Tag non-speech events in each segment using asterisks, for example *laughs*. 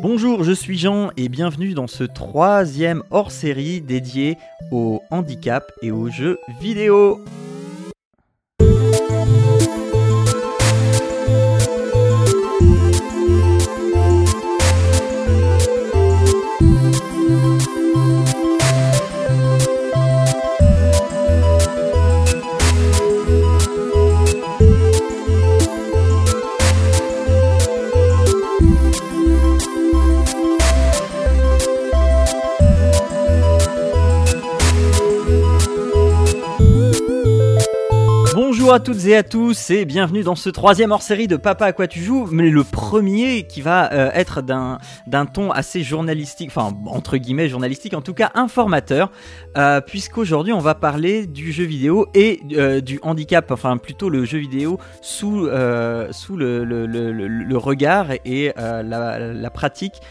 Bonjour, je suis Jean et bienvenue dans ce troisième hors-série dédié au handicap et aux jeux vidéo. Et à tous et bienvenue dans ce troisième hors-série de Papa à quoi tu joues, mais le premier qui va euh, être d'un ton assez journalistique, enfin entre guillemets journalistique, en tout cas informateur, euh, puisqu'aujourd'hui on va parler du jeu vidéo et euh, du handicap, enfin plutôt le jeu vidéo sous le, regard et la, pratique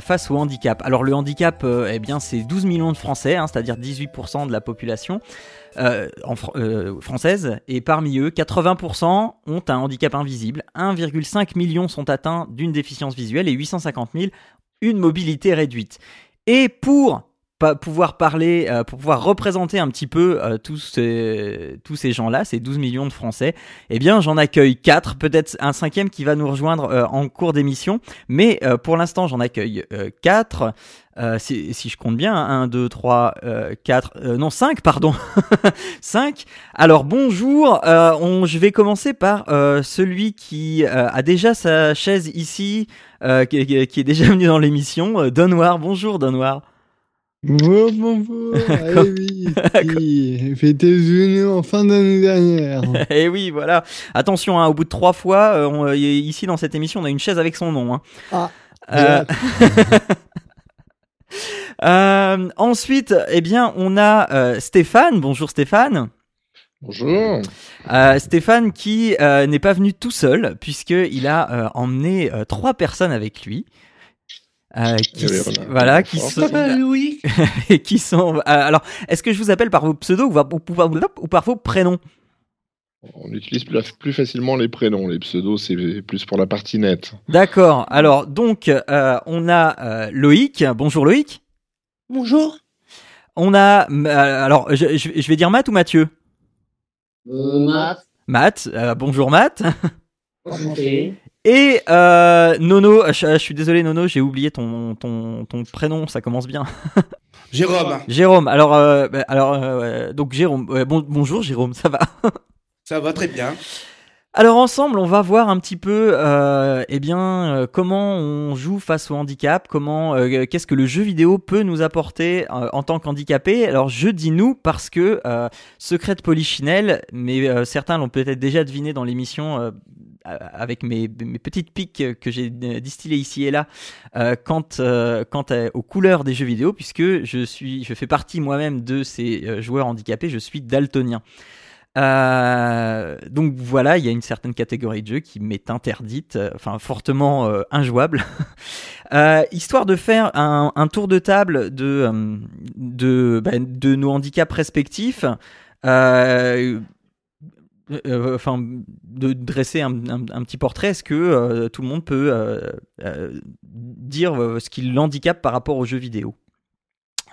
face au handicap. Alors le handicap, eh bien c'est 12 millions de Français, hein, c'est-à-dire 18% de la population euh, en euh, française, et parmi eux, 80% ont un handicap invisible, 1,5 million sont atteints d'une déficience visuelle et 850 000 une mobilité réduite. Et pour pa- pouvoir parler, euh, pour pouvoir représenter un petit peu euh, tous ces, tous ces gens-là, ces 12 millions de Français, eh bien j'en accueille 4, peut-être un cinquième qui va nous rejoindre euh, en cours d'émission, mais euh, pour l'instant j'en accueille 4. si, si je compte bien, 1, 2, 3, 4, non 5, pardon. *laughs* 5. Alors bonjour, euh, on, je vais commencer par euh, celui qui euh, a déjà sa chaise ici, euh, qui, qui- est déjà venu dans l'émission, euh, Don Noir. Bonjour Don Noir. Bonjour, bonjour. Eh oui, *laughs* qui fêtait venu en fin d'année dernière. *laughs* Et oui, voilà. Attention, hein, au bout de trois fois, euh, on- euh, ici dans cette émission, on a une chaise avec son nom. hein. Ah, Euh, *laughs* euh, ensuite, eh bien, on a euh, Stéphane. Bonjour Stéphane. Bonjour. Euh, Stéphane qui euh, n'est pas venu tout seul puisqu'il a euh, emmené euh, trois personnes avec lui. Euh, qui, oui, voilà. voilà, qui sont, Louis. *laughs* et qui sont. euh, alors, est-ce que je vous appelle par vos pseudos ou, par- ou par- ou par vos prénoms? On utilise plus, facilement les prénoms. Les pseudos, c'est plus pour la partie nette. D'accord. Alors, donc, euh, on a euh, Loïc. Bonjour Loïc. Bonjour. On a. euh, alors, je, vais dire Matt ou Mathieu? Matt. euh, bonjour Matt. Et euh, Nono, je, je suis désolé Nono, j'ai oublié ton, ton, ton prénom, ça commence bien. *laughs* Jérôme, Jérôme, alors, euh, bah, alors euh, donc Jérôme, bon, bonjour Jérôme, ça va? Ça va très bien. Alors ensemble, on va voir un petit peu, euh, eh bien, euh, comment on joue face au handicap, comment, euh, qu'est-ce que le jeu vidéo peut nous apporter euh, en tant qu'handicapé. Alors je dis nous parce que euh, Secret de Polichinelle, mais certains l'ont peut-être déjà deviné dans l'émission. avec mes, petites piques que j'ai distillées ici et là euh, quant, aux couleurs des jeux vidéo puisque je suis je fais partie moi-même de ces joueurs handicapés je suis daltonien euh, donc voilà, il y a une certaine catégorie de jeux qui m'est interdite, euh, enfin fortement euh, injouable. *laughs* Histoire de faire un, tour de table de bah, nos handicaps respectifs. enfin, de dresser un, petit portrait, est-ce que tout le monde peut dire ce qui l'handicape par rapport aux jeux vidéo?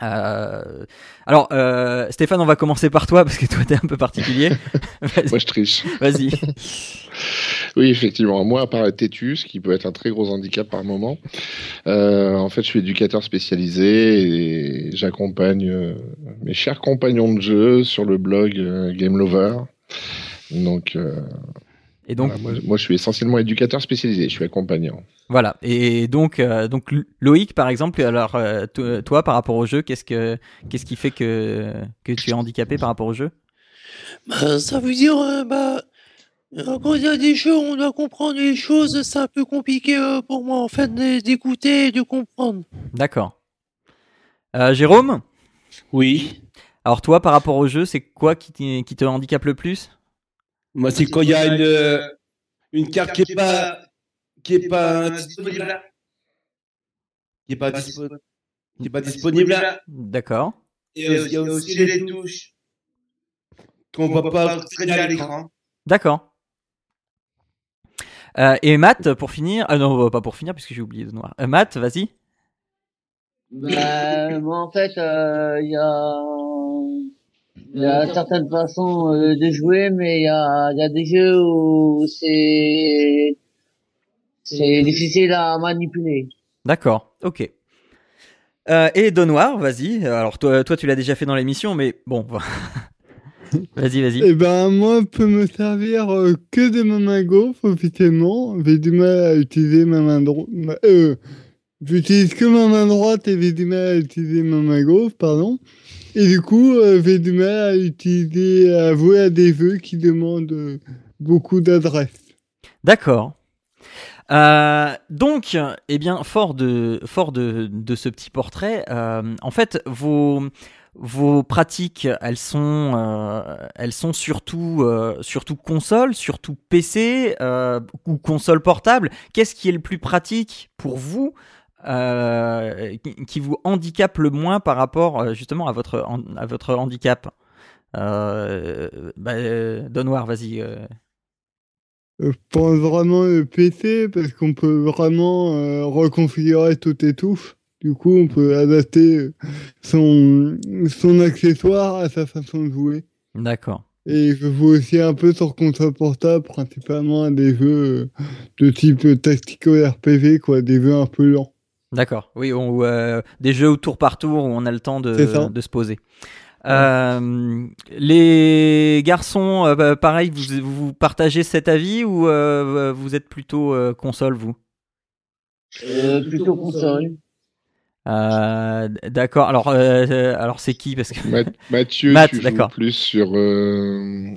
Euh, alors, euh, Stéphane, on va commencer par toi parce que toi, t'es un peu particulier. *laughs* Moi, je triche. Vas-y. *laughs* Oui, effectivement. Moi, à part être têtu, ce qui peut être un très gros handicap par moment, euh, en fait, je suis éducateur spécialisé et j'accompagne euh, mes chers compagnons de jeu sur le blog euh, Game Lover. Donc, euh, Et donc, voilà, moi, moi, je suis essentiellement éducateur spécialisé. Je suis accompagnant. voilà. Et donc, euh, donc Loïc, par exemple, alors euh, to- toi, par rapport au jeu, qu'est-ce que qu'est-ce qui fait que que tu es handicapé par rapport au jeu? Bah, ça veut dire, euh, bah, euh, quand il y a des jeux, on doit comprendre les choses, c'est un peu compliqué euh, pour moi, en fait, d'é- d'écouter et de comprendre. D'accord. Euh, Jérôme, Oui. alors toi, par rapport au jeu, c'est quoi qui, qui te handicape le plus? Moi, c'est quand il y a une, euh, une carte qui est pas, qui est pas disponible. Qui est pas disponible. Qui est pas disponible. D'accord. Et euh, il y a aussi les touches. Qu'on voit pas très bien à l'écran. D'accord. Euh, et Matt, pour finir, ah non, pas pour finir puisque j'ai oublié de noir. Euh, Matt, vas-y. Bah, moi, en fait, euh, il y a, il y a certaines façons euh, de jouer, mais il y a, il y a des jeux où c'est, c'est difficile à manipuler. D'accord, ok. Euh, et Donoir, vas-y. Alors toi, toi, tu l'as déjà fait dans l'émission, mais bon. *laughs* vas-y, vas-y. Eh ben, moi, je peux me servir euh, que de ma main gauche, officiellement. J'ai du mal à utiliser ma main droite. Euh, j'utilise que ma main droite et j'ai du mal à utiliser ma main gauche, pardon. Et du coup, euh, j'ai du mal à utiliser, à jouer à des jeux qui demandent euh, beaucoup d'adresse. D'accord. Euh, donc, eh bien, fort de, fort de, ce petit portrait, euh, en fait, vos, vos pratiques, elles sont, euh, elles sont surtout, euh, surtout console, surtout PC euh, ou console portable. Qu'est-ce qui est le plus pratique pour vous euh, qui, vous handicape le moins par rapport euh, justement à votre, à votre handicap euh, bah, euh, Donoir, vas-y. Je pense vraiment le PC parce qu'on peut vraiment euh, reconfigurer toutes les touches. Du coup, on peut adapter son, son accessoire à sa façon de jouer. D'accord. Et je joue aussi un peu sur console portable, principalement à des jeux de type tactico RPG, quoi, des jeux un peu lents. D'accord. Oui, on, ou, euh, des jeux au tour par tour où on a le temps de, de se poser. Euh, les garçons, euh, bah, pareil, vous, vous partagez cet avis ou euh, vous êtes plutôt euh, console, vous? Euh, plutôt console. Euh, D'accord. Alors, euh, alors c'est qui? Parce que Ma- *laughs* Mathieu, Matt, tu joues d'accord. plus sur. Euh...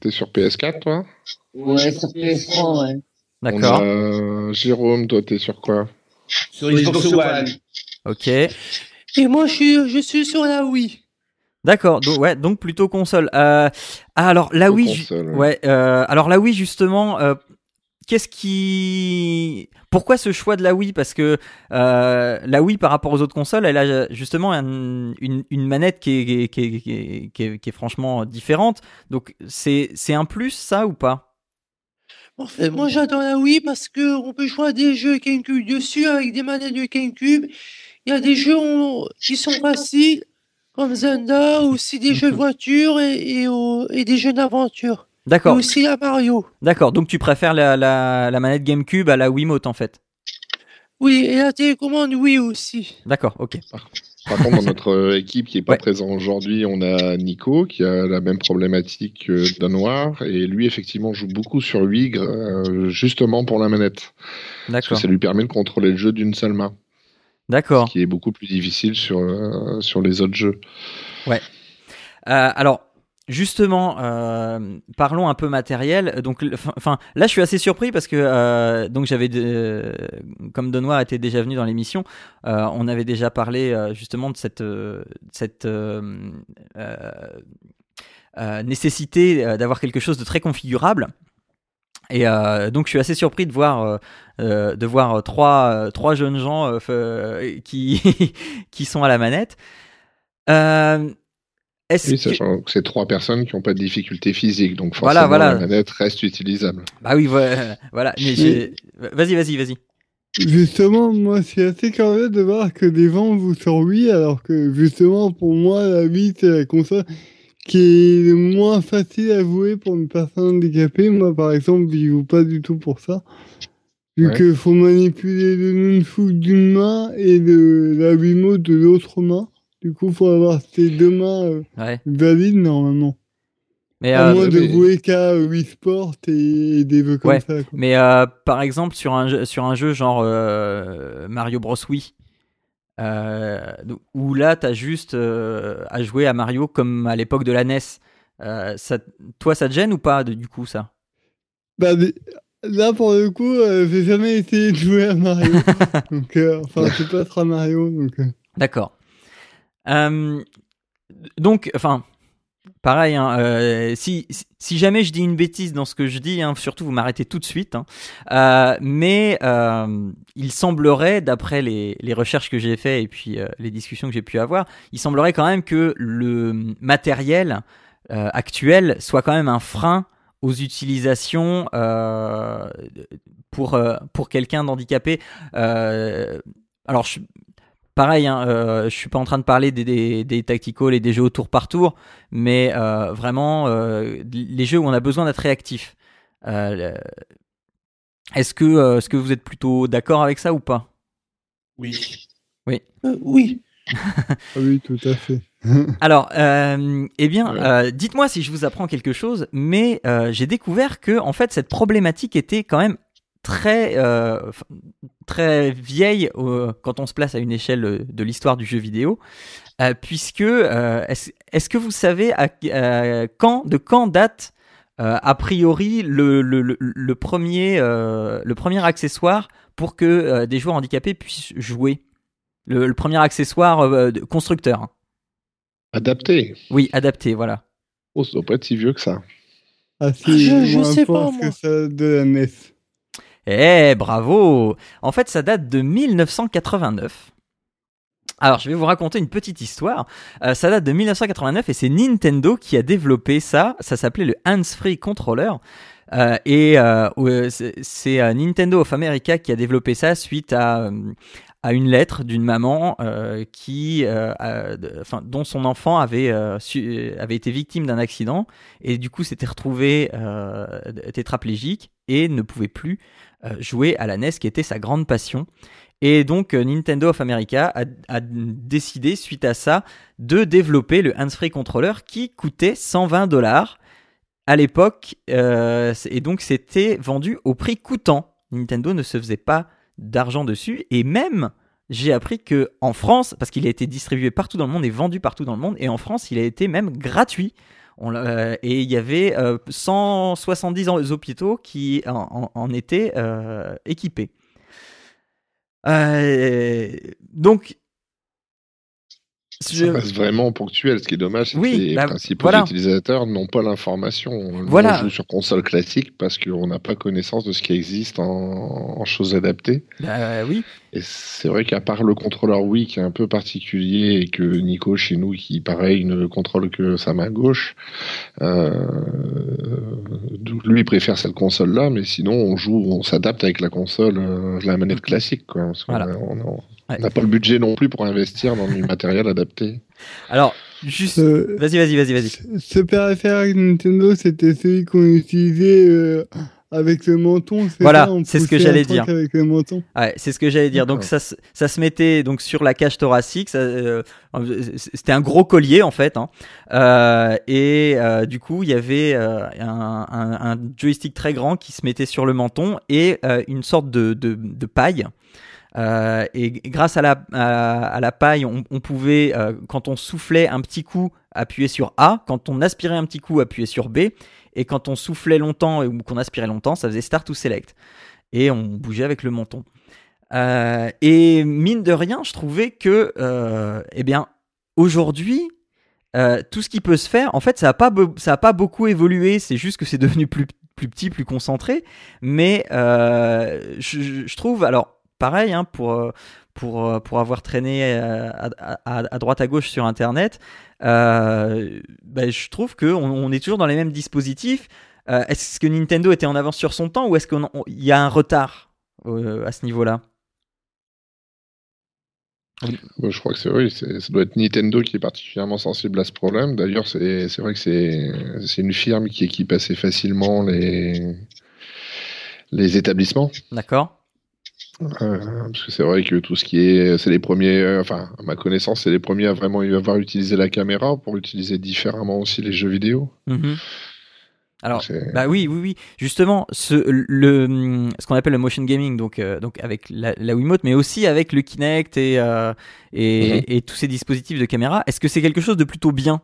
T'es sur PS4, toi? Ouais, sur PS3, ouais. d'accord. Jérôme, toi, t'es sur quoi? Sur Xbox One. Ok. Et moi, je suis, je suis sur la Wii. D'accord. Donc ouais, donc plutôt console. Euh, ah, alors ju- console, ouais. Euh, alors là oui, justement. euh, Qu'est-ce qui, pourquoi ce choix de la Wii? Parce que euh, la Wii par rapport aux autres consoles, elle a justement un- une, une manette qui est, qui est, qui est- qui est- qui est- qui est franchement différente. Donc c'est c'est un plus ça ou pas? En fait, moi, j'adore la Wii parce que on peut jouer à des jeux GameCube dessus avec des manettes de GameCube. Il y a des jeux qui sont faciles, comme Zelda, aussi des jeux de voiture et, et, et des jeux d'aventure. Et D'accord. aussi la Mario. D'accord. Donc tu préfères la, la, la manette GameCube à la Wiimote en fait? Oui, et la télécommande Wii aussi. D'accord. Ok. Par contre, dans *laughs* notre euh, équipe qui est pas Ouais. présent aujourd'hui, on a Nico qui a la même problématique que Danoir et lui effectivement joue beaucoup sur Wii euh, justement pour la manette parce que D'accord. ça lui permet de contrôler le jeu d'une seule main, D'accord. ce qui est beaucoup plus difficile sur euh, sur les autres jeux. Euh, alors, justement, euh, parlons un peu matériel. Donc, enfin, là, je suis assez surpris parce que euh, donc j'avais, de- comme Donoir était déjà venu dans l'émission, euh, on avait déjà parlé euh, justement de cette euh, euh, euh, euh, nécessité euh, d'avoir quelque chose de très configurable. Et euh, donc je suis assez surpris de voir euh, euh, de voir trois euh, trois jeunes gens euh, *laughs* qui qui sont à la manette. Est-ce Oui, sachant que c'est trois personnes qui n'ont pas de difficultés physiques, donc forcément voilà. la manette reste utilisable. Bah oui, voilà. *laughs* voilà. Mais j'ai- Vas-y, vas-y, vas-y. Justement, moi, suis assez curieux de voir que des gens jouent sur Wii, alors que justement, pour moi, la Wii, c'est la console qui est le moins facile à jouer pour une personne handicapée. Moi, par exemple, je joue pas du tout pour ça. Vu Ouais. qu'il faut manipuler le nunchuk d'une main et le, la Wiimote de l'autre main. Du coup, faut avoir ces deux mains euh, Ouais. valides, normalement. Mais, à euh, moins de jouer qu'à Wii Sport et, et des jeux comme Ouais. ça. quoi. mais euh, par exemple, sur un jeu, sur un jeu genre euh, Mario Bros. Wii, où là, t'as juste à jouer à Mario comme à l'époque de la NES. Ça, toi, ça te gêne ou pas, du coup, ça? Bah, mais là, pour le coup, j'ai jamais essayé de jouer à Mario. *laughs* donc, enfin, c'est pas très Mario. Donc. D'accord. Euh, donc, enfin, pareil, hein, euh, si, jamais je dis une bêtise dans ce que je dis, hein, surtout vous m'arrêtez tout de suite, hein, euh, mais il semblerait, d'après les, recherches que j'ai faites et puis les discussions que j'ai pu avoir, il semblerait quand même que le matériel actuel soit quand même un frein aux utilisations pour, pour quelqu'un d'handicapé. Alors, je, pareil, hein, euh, je suis pas en train de parler des, des, des tacticals et des jeux au tour par tour, mais euh, vraiment euh, les jeux où on a besoin d'être réactif. Euh, est-ce que, euh, est-ce que vous êtes plutôt d'accord avec ça ou pas? Oui. Euh, oui. Ah *laughs* oui, tout à fait. *laughs* Alors, euh, eh bien, euh, dites-moi si je vous apprends quelque chose, mais euh, j'ai découvert que en fait cette problématique était quand même très euh, très vieille euh, quand on se place à une échelle euh, de l'histoire du jeu vidéo, euh, puisque euh, est-ce que vous savez à, quand de quand date euh, a priori le, le, le, le premier euh, le premier accessoire pour que euh, des joueurs handicapés puissent jouer? Le, le premier accessoire euh, de- constructeur. Adapté. Oui, adapté, voilà. Oh, ça doit pas être si vieux que ça. Ah, je- je moins sais pas, que moi. ça de la NES. Eh, bravo En fait, ça date de 1989. Alors, je vais vous raconter une petite histoire. Euh, ça date de 1989 et c'est Nintendo qui a développé ça. Ça s'appelait le Hands-Free Controller. Euh, et euh, c'est, euh, Nintendo of America qui a développé ça suite à, euh, à une lettre d'une maman euh, qui, euh, dont son enfant avait, euh, avait été victime d'un accident et du coup s'était retrouvé tétraplégique et ne pouvait plus jouer à la NES qui était sa grande passion. Et donc Nintendo of America a, a décidé suite à ça de développer le hands-free controller qui coûtait 120 dollars à l'époque et donc c'était vendu au prix coûtant. Nintendo ne se faisait pas d'argent dessus et même j'ai appris que en France parce qu'il a été distribué partout dans le monde et vendu partout dans le monde et en France il a été même gratuit. On euh, et il y avait euh, 170 en- hôpitaux qui en étaient euh, équipés. Euh, donc, je- Ça reste vraiment ponctuel. Ce qui est dommage, c'est Oui, que les bah, principaux voilà. utilisateurs n'ont pas l'information. Voilà. On joue sur console classique parce qu'on n'a pas connaissance de ce qui existe en, en choses adaptées. bah, oui, Et c'est vrai qu'à part le contrôleur Wii qui est un peu particulier et que Nico chez nous qui pareil ne contrôle que sa main gauche, euh, lui préfère cette console là, mais sinon on joue, on s'adapte avec la console, euh, la manette classique quoi. Parce qu'on Voilà. a- on a- Ouais. on n'a pas le budget non plus pour investir dans du matériel adapté. *laughs* alors, juste. Ce, Vas-y, vas-y, vas-y, vas-y. ce périphérique Nintendo, c'était celui qu'on utilisait euh, avec le menton. Voilà, c'est ce que j'allais dire. Avec le menton. Ouais, c'est ce que j'allais dire. Donc ça, se- ça se mettait donc sur la cage thoracique. ça, euh, C'était un gros collier en fait. Hein. Euh, et euh, du coup, il y avait euh, un, un- un joystick très grand qui se mettait sur le menton et euh, une sorte de, de, de paille. Euh, et grâce à la, à, la paille, on, pouvait, euh, quand on soufflait un petit coup, appuyer sur A. Quand on aspirait un petit coup, appuyer sur B. Et quand on soufflait longtemps ou qu'on aspirait longtemps, ça faisait Start ou Select. Et on bougeait avec le menton. Euh, et mine de rien, je trouvais que, eh bien, aujourd'hui, tout ce qui peut se faire, en fait, ça n'a pas, ça pas beaucoup évolué. C'est juste que c'est *laughs* devenu plus, plus petit, plus concentré. Mais je- je trouve, alors, pareil, hein, pour, euh, pour, euh, pour avoir traîné euh, à, à- à droite à gauche sur Internet, euh, ben, je trouve qu'on on est toujours dans les mêmes dispositifs. Euh, est-ce que Nintendo était en avance sur son temps ou est-ce qu'il y a un retard euh, à ce niveau-là? Je crois que c'est oui, c'est- ça doit être Nintendo qui est particulièrement sensible à ce problème. D'ailleurs, c'est c'est vrai que c'est c'est une firme qui équipe assez facilement les les établissements. D'accord Euh, parce que c'est vrai que tout ce qui est, c'est les premiers, euh, enfin, à ma connaissance, c'est les premiers à vraiment avoir utilisé la caméra pour utiliser différemment aussi les jeux vidéo. Mhm. Alors, bah oui, oui, oui. Justement, ce, le, ce qu'on appelle le motion gaming, donc, euh, donc avec la, la Wiimote, mais aussi avec le Kinect et, euh, et, Mhm. et tous ces dispositifs de caméra, est-ce que c'est quelque chose de plutôt bien?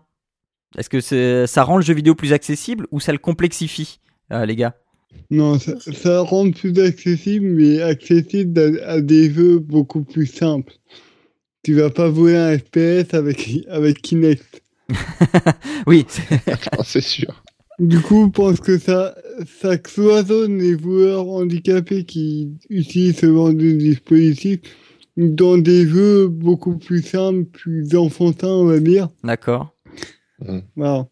Est-ce que ça rend le jeu vidéo plus accessible ou ça le complexifie, euh, les gars? Non, ça, ça rend plus accessible, mais accessible à, à des jeux beaucoup plus simples. Tu vas pas voler un FPS avec, avec Kinect. *laughs* Oui, *laughs* c'est- sûr. Du coup, je pense que ça, ça cloisonne les joueurs handicapés qui utilisent ce genre de dispositif dans des jeux beaucoup plus simples, plus enfantins, on va dire. d'accord. Voilà.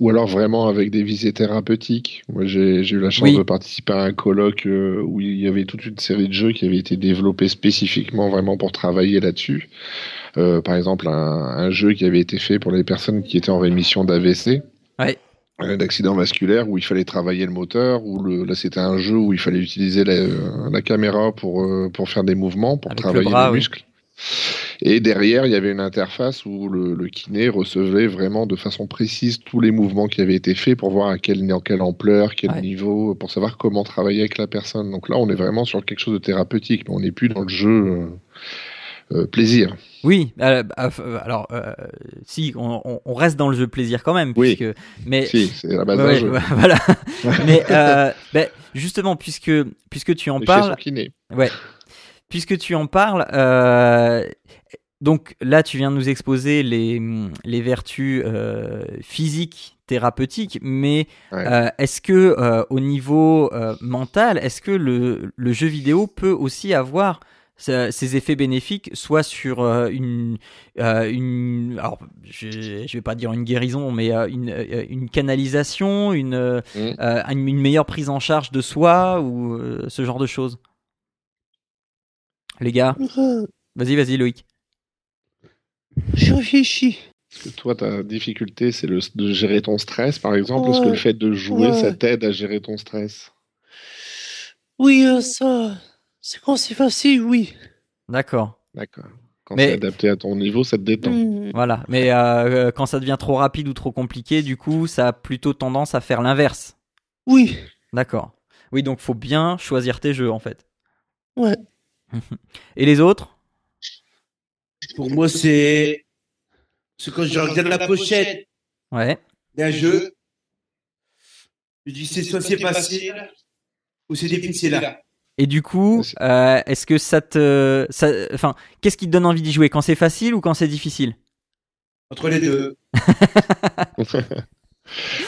Ou alors vraiment avec des visées thérapeutiques. Moi, j'ai eu la chance Oui. de participer à un colloque euh, où il y avait toute une série de jeux qui avaient été développés spécifiquement vraiment pour travailler là-dessus. Euh, par exemple, un, un jeu qui avait été fait pour les personnes qui étaient en rémission d'AVC. Ouais. euh, d'accident vasculaire où il fallait travailler le moteur, où le, là c'était un jeu où il fallait utiliser la, la caméra pour, pour faire des mouvements, pour Avec le travailler bras, les oui. Et derrière, il y avait une interface où le, le kiné recevait vraiment de façon précise tous les mouvements qui avaient été faits pour voir à quelle, en quelle ampleur, quel Ouais. niveau, pour savoir comment travailler avec la personne. Donc là, on est vraiment sur quelque chose de thérapeutique, mais on n'est plus dans le jeu euh, euh, plaisir. Oui, euh, bah, euh, alors euh, si on, on- reste dans le jeu plaisir quand même, Oui. puisque mais Si, c'est la base Ouais, jeu. *laughs* voilà. *laughs* mais euh, ben, justement, puisque puisque tu en Et parles. Ouais. Puisque tu en parles, euh, donc là, tu viens de nous exposer les, les vertus euh, physiques, thérapeutiques, mais Ouais. euh, est-ce que euh, au niveau euh, mental, est-ce que le, le jeu vidéo peut aussi avoir ces effets bénéfiques, soit sur euh, une, euh, une, alors je, je vais pas dire une guérison, mais euh, une, euh, une canalisation, une, euh, Mm. euh, une une meilleure prise en charge de soi ou euh, ce genre de choses? Les gars, vas-y, vas-y, Loïc. Je réfléchis. Est-ce que toi, ta difficulté, c'est de gérer ton stress, par exemple Est-ce que le fait de jouer, Ouais. ça t'aide à gérer ton stress? Oui, euh, ça. C'est quand c'est facile, oui. D'accord. D'accord. Quand Mais- c'est adapté à ton niveau, ça te détend. Hmm. Voilà. Mais euh, euh, quand ça devient trop rapide ou trop compliqué, du coup, ça a plutôt tendance à faire l'inverse. Oui. D'accord. Oui, donc faut bien choisir tes jeux en fait. Ouais. *laughs* Et les autres? Pour moi, c'est. C'est quand je regarde la pochette Ouais. d'un jeu, je dis c'est soit c'est facile ou c'est difficile. Et du coup, euh, est-ce que ça te, ça, enfin, qu'est-ce qui te donne envie d'y jouer? Quand c'est facile ou quand c'est difficile? Entre les deux. *laughs*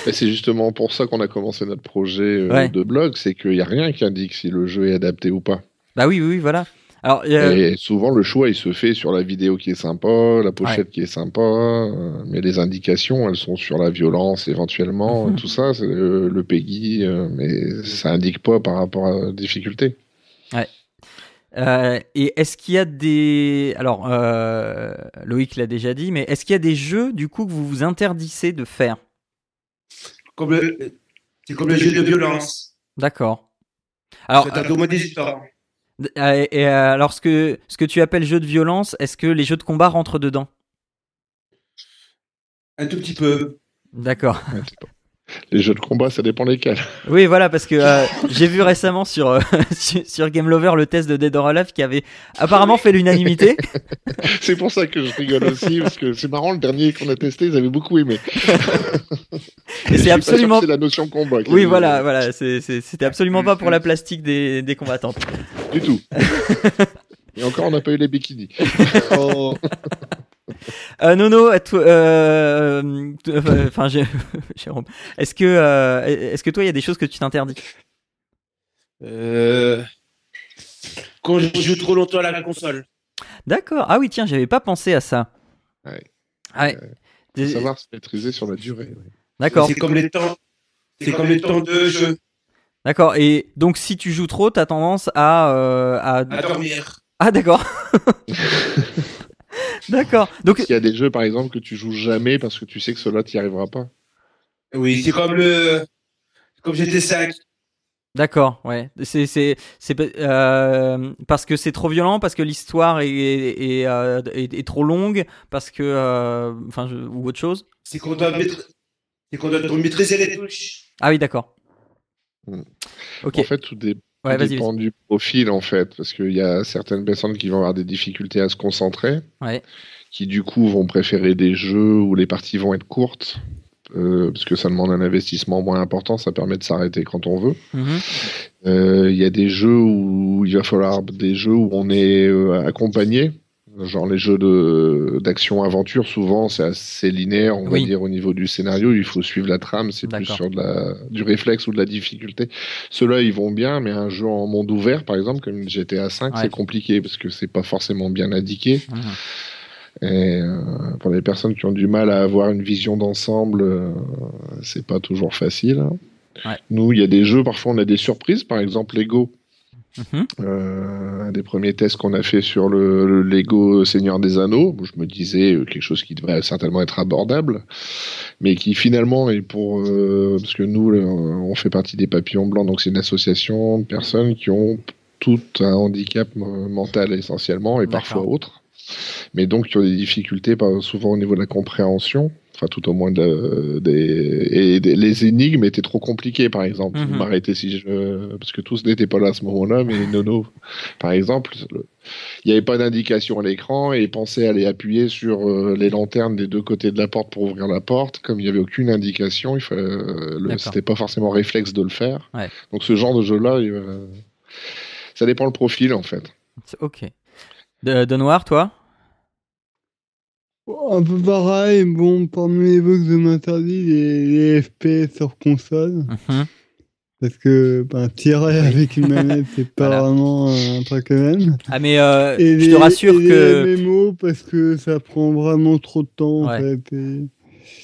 Et c'est justement pour ça qu'on a commencé notre projet euh, Ouais. de blog, c'est qu'il n'y a rien qui indique si le jeu est adapté ou pas. Bah oui, oui, oui, voilà. Alors, euh, Et souvent, le choix, il se fait sur la vidéo qui est sympa, la pochette qui est sympa, euh, mais les indications, elles sont sur la violence éventuellement, Mhm. tout ça, c'est le, le PEGI, euh, mais ça indique pas par rapport à la difficulté. Euh, et est-ce qu'il y a des... Alors, euh, Loïc l'a déjà dit, mais est-ce qu'il y a des jeux, du coup, que vous vous interdissez de faire? Comme le... C'est comme le jeu de violence. D'accord. Alors, Ça t'a au moins 18 ans. euh, et, euh, alors ce, que, ce que tu appelles jeu de violence, est-ce que les jeux de combat rentrent dedans? Un tout petit peu. D'accord. Les jeux de combat, ça dépend lesquels. Oui, voilà, parce que *laughs* euh, j'ai vu récemment sur, euh, *laughs* sur, Game Lover le test de Dead or Alive qui avait apparemment fait l'unanimité. *laughs* c'est pour ça que je rigole aussi, parce que c'est marrant, le dernier qu'on a testé, ils avaient beaucoup aimé. Et c'est absolument- C'est la notion combat. Oui, voilà, voilà, c'était absolument pas pour la plastique des, des combattantes. Du tout. Et encore, on n'a pas eu les bikinis. *laughs* Oh, *laughs* Euh, Nono, toi- euh, euh, enfin, *laughs* Jérôme, est-ce que, euh, est-ce que toi, il y a des choses que tu t'interdis? Euh... Quand je joue trop longtemps à la console. D'accord. Ah oui, tiens, j'avais pas pensé à ça. Ouais. Ouais. Faut Des- savoir se maîtriser sur la durée. D'accord. C'est comme les temps. C'est comme les temps de jeu. D'accord. Et donc, si tu joues trop, t'as tendance à, euh, à... À dormir. Ah, d'accord. *laughs* d'accord. Donc, Il y a des jeux, par exemple, que tu joues jamais parce que tu sais que cela t'y arrivera pas. Oui, c'est comme le. Comme GT5. D'accord, ouais. C'est c'est c'est euh, parce que c'est trop violent, parce que l'histoire est est, euh, est est trop longue, parce que euh, enfin je- ou autre chose. C'est qu'on doit, maîtr- c'est qu'on doit maîtriser les touches. Ah oui, d'accord. Hmm. Ok. En fait, tout, dé- ouais, vas-y. dépend du profil, en fait, parce qu'il y a certaines personnes qui vont avoir des difficultés à se concentrer, Ouais. qui du coup vont préférer des jeux où les parties vont être courtes, euh, parce que ça demande un investissement moins important, ça permet de s'arrêter quand on veut. Mhm. Euh, Il y a des jeux où il va falloir des jeux où on est euh, accompagné. Genre les jeux de d'action aventure, souvent c'est assez linéaire, on Oui. va dire au niveau du scénario, il faut suivre la trame, c'est plus sur de la, du réflexe ou de la difficulté. Ceux-là ils vont bien, mais un jeu en monde ouvert par exemple comme GTA 5 Ouais. c'est compliqué parce que c'est pas forcément bien indiqué. Mhm. Et euh, pour les personnes qui ont du mal à avoir une vision d'ensemble, euh, c'est pas toujours facile. hein. Ouais. Nous, il y a des jeux, parfois on a des surprises, par exemple Lego. Mhm. Euh, un des premiers tests qu'on a fait sur le, le Lego Seigneur des Anneaux, où je me disais euh, quelque chose qui devrait certainement être abordable, mais qui finalement est pour euh, parce que nous on fait partie des Papillons Blancs, donc c'est une association de personnes qui ont tout un handicap mental essentiellement et parfois autre, mais donc qui ont des difficultés souvent au niveau de la compréhension. Enfin, tout au moins de, des, et des- les énigmes étaient trop compliquées, par exemple. Mhm. Vous m'arrêtez si je, parce que tous n'étaient pas là à ce moment-là, mais Nono, par exemple, le- il n'y avait pas d'indication à l'écran et il pensait aller appuyer sur euh, les lanternes des deux côtés de la porte pour ouvrir la porte. Comme il n'y avait aucune indication, il fallait, euh, c'était pas forcément réflexe de le faire. Ouais. Donc ce genre de jeu-là, il, euh, ça dépend le profil en fait. Ok. De, de noir, toi? Un peu pareil, bon, parmi les bugs de m'interdit, les, les FPS sur console. Mhm. Parce que ben, tirer avec une manette, c'est *laughs* pas Voilà. vraiment un truc même. Ah, mais euh, Et je les, te rassure et que. Les MMO, parce que ça prend vraiment trop de temps, Ouais. en fait. Et,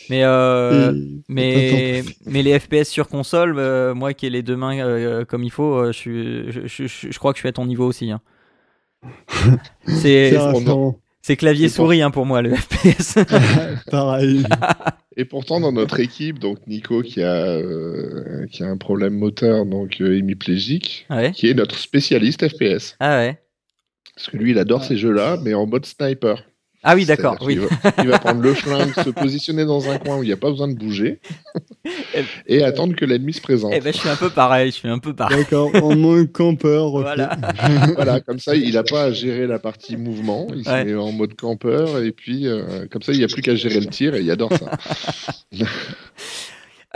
Mais, euh, et- mais, mais les FPS sur console, euh, moi qui ai les deux mains euh, comme il faut, je, je, je, je- je crois que je suis à ton niveau aussi. hein. *laughs* C'est C'est clavier pour- souris hein, pour moi le FPS. *laughs* Pareil. Et pourtant, dans notre équipe, donc Nico qui a, euh, qui a un problème moteur, donc euh, hémiplégique, ouais. qui est notre spécialiste FPS. Ah ouais. Parce que lui, il adore ces jeux-là, mais en mode sniper. Ah oui, d'accord. Oui. Va- Il va prendre le flingue, se positionner dans un coin où il n'y a pas besoin de bouger, *laughs* et attendre que l'ennemi se présente. Eh ben, je suis un peu pareil. Je suis un peu pareil. D'accord, en mode campeur. Voilà. *laughs* Voilà, comme ça, il n'a pas à gérer la partie mouvement, il Ouais. se met en mode campeur, et puis euh, comme ça, il n'y a plus qu'à gérer le tir, et il adore ça. *laughs*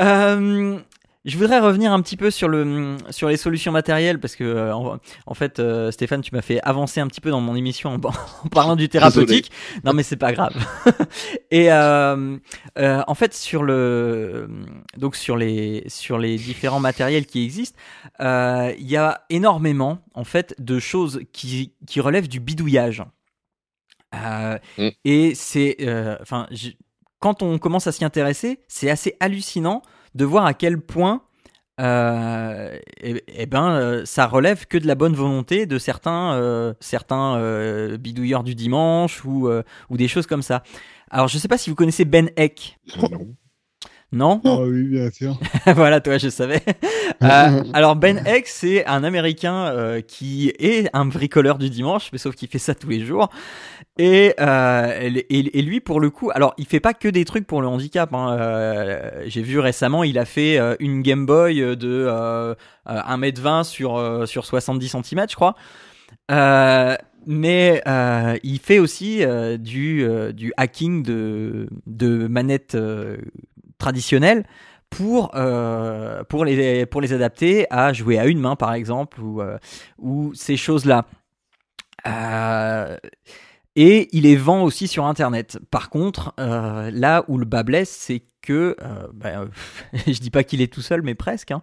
Euh, je voudrais revenir un petit peu sur le sur les solutions matérielles parce que euh, en, en fait euh, Stéphane tu m'as fait avancer un petit peu dans mon émission en, en parlant du thérapeutique. Non mais c'est pas grave. *laughs* Et euh, euh, en fait sur le donc sur les sur les différents matériels qui existent, il y a énormément en fait de choses qui qui relèvent du bidouillage. Mm. Et c'est enfin quand on commence à s'y intéresser, c'est assez hallucinant de voir à quel point euh, eh, eh ben, euh, ça relève que de la bonne volonté de certains, euh, certains euh, bidouilleurs du dimanche ou, ou des choses comme ça. Alors, je sais pas si vous connaissez Ben Eck. Non. Non? Ah oui, bien sûr. *laughs* Voilà, toi, je savais. *laughs* Euh, alors, Ben Eck, c'est un Américain euh, qui est un bricoleur du dimanche, mais sauf qu'il fait ça tous les jours. Et, euh, et, lui, pour le coup, alors il fait pas que des trucs pour le handicap. Hein. Euh, J'ai vu récemment, il a fait euh, une Game Boy de euh, euh, 1m20 sur, sur 70 cm, je crois. Mais il fait aussi du, du hacking de, de manettes traditionnelles pour, pour, les, pour les adapter à jouer à une main, par exemple, ou, ou ces choses-là. Euh, et il les vend aussi sur Internet. Par contre, euh, là où le bas blesse, c'est que, euh, ben, euh, *laughs* je dis pas qu'il est tout seul, mais presque. hein.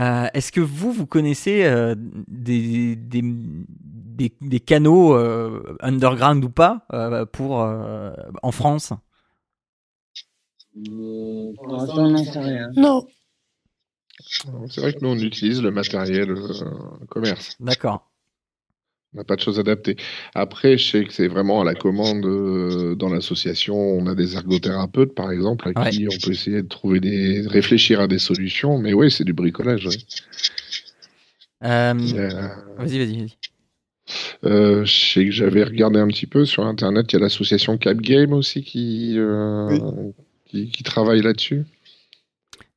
Euh, Est-ce que vous, vous connaissez euh, des, des, des, des canaux euh, underground ou pas euh, pour euh, en France? Non. C'est vrai que nous, on utilise le matériel euh, commerce. D'accord. On n'a pas de choses adaptées. Après, je sais que c'est vraiment à la commande euh, dans l'association. On a des ergothérapeutes, par exemple, à qui on peut essayer de trouver des, réfléchir à des solutions. Mais oui, c'est du bricolage. ouais. Euh, vas-y, vas-y, vas-y. Euh, je sais que j'avais regardé un petit peu sur internet, il y a l'association Cap Game aussi qui, euh, qui, qui travaille là-dessus.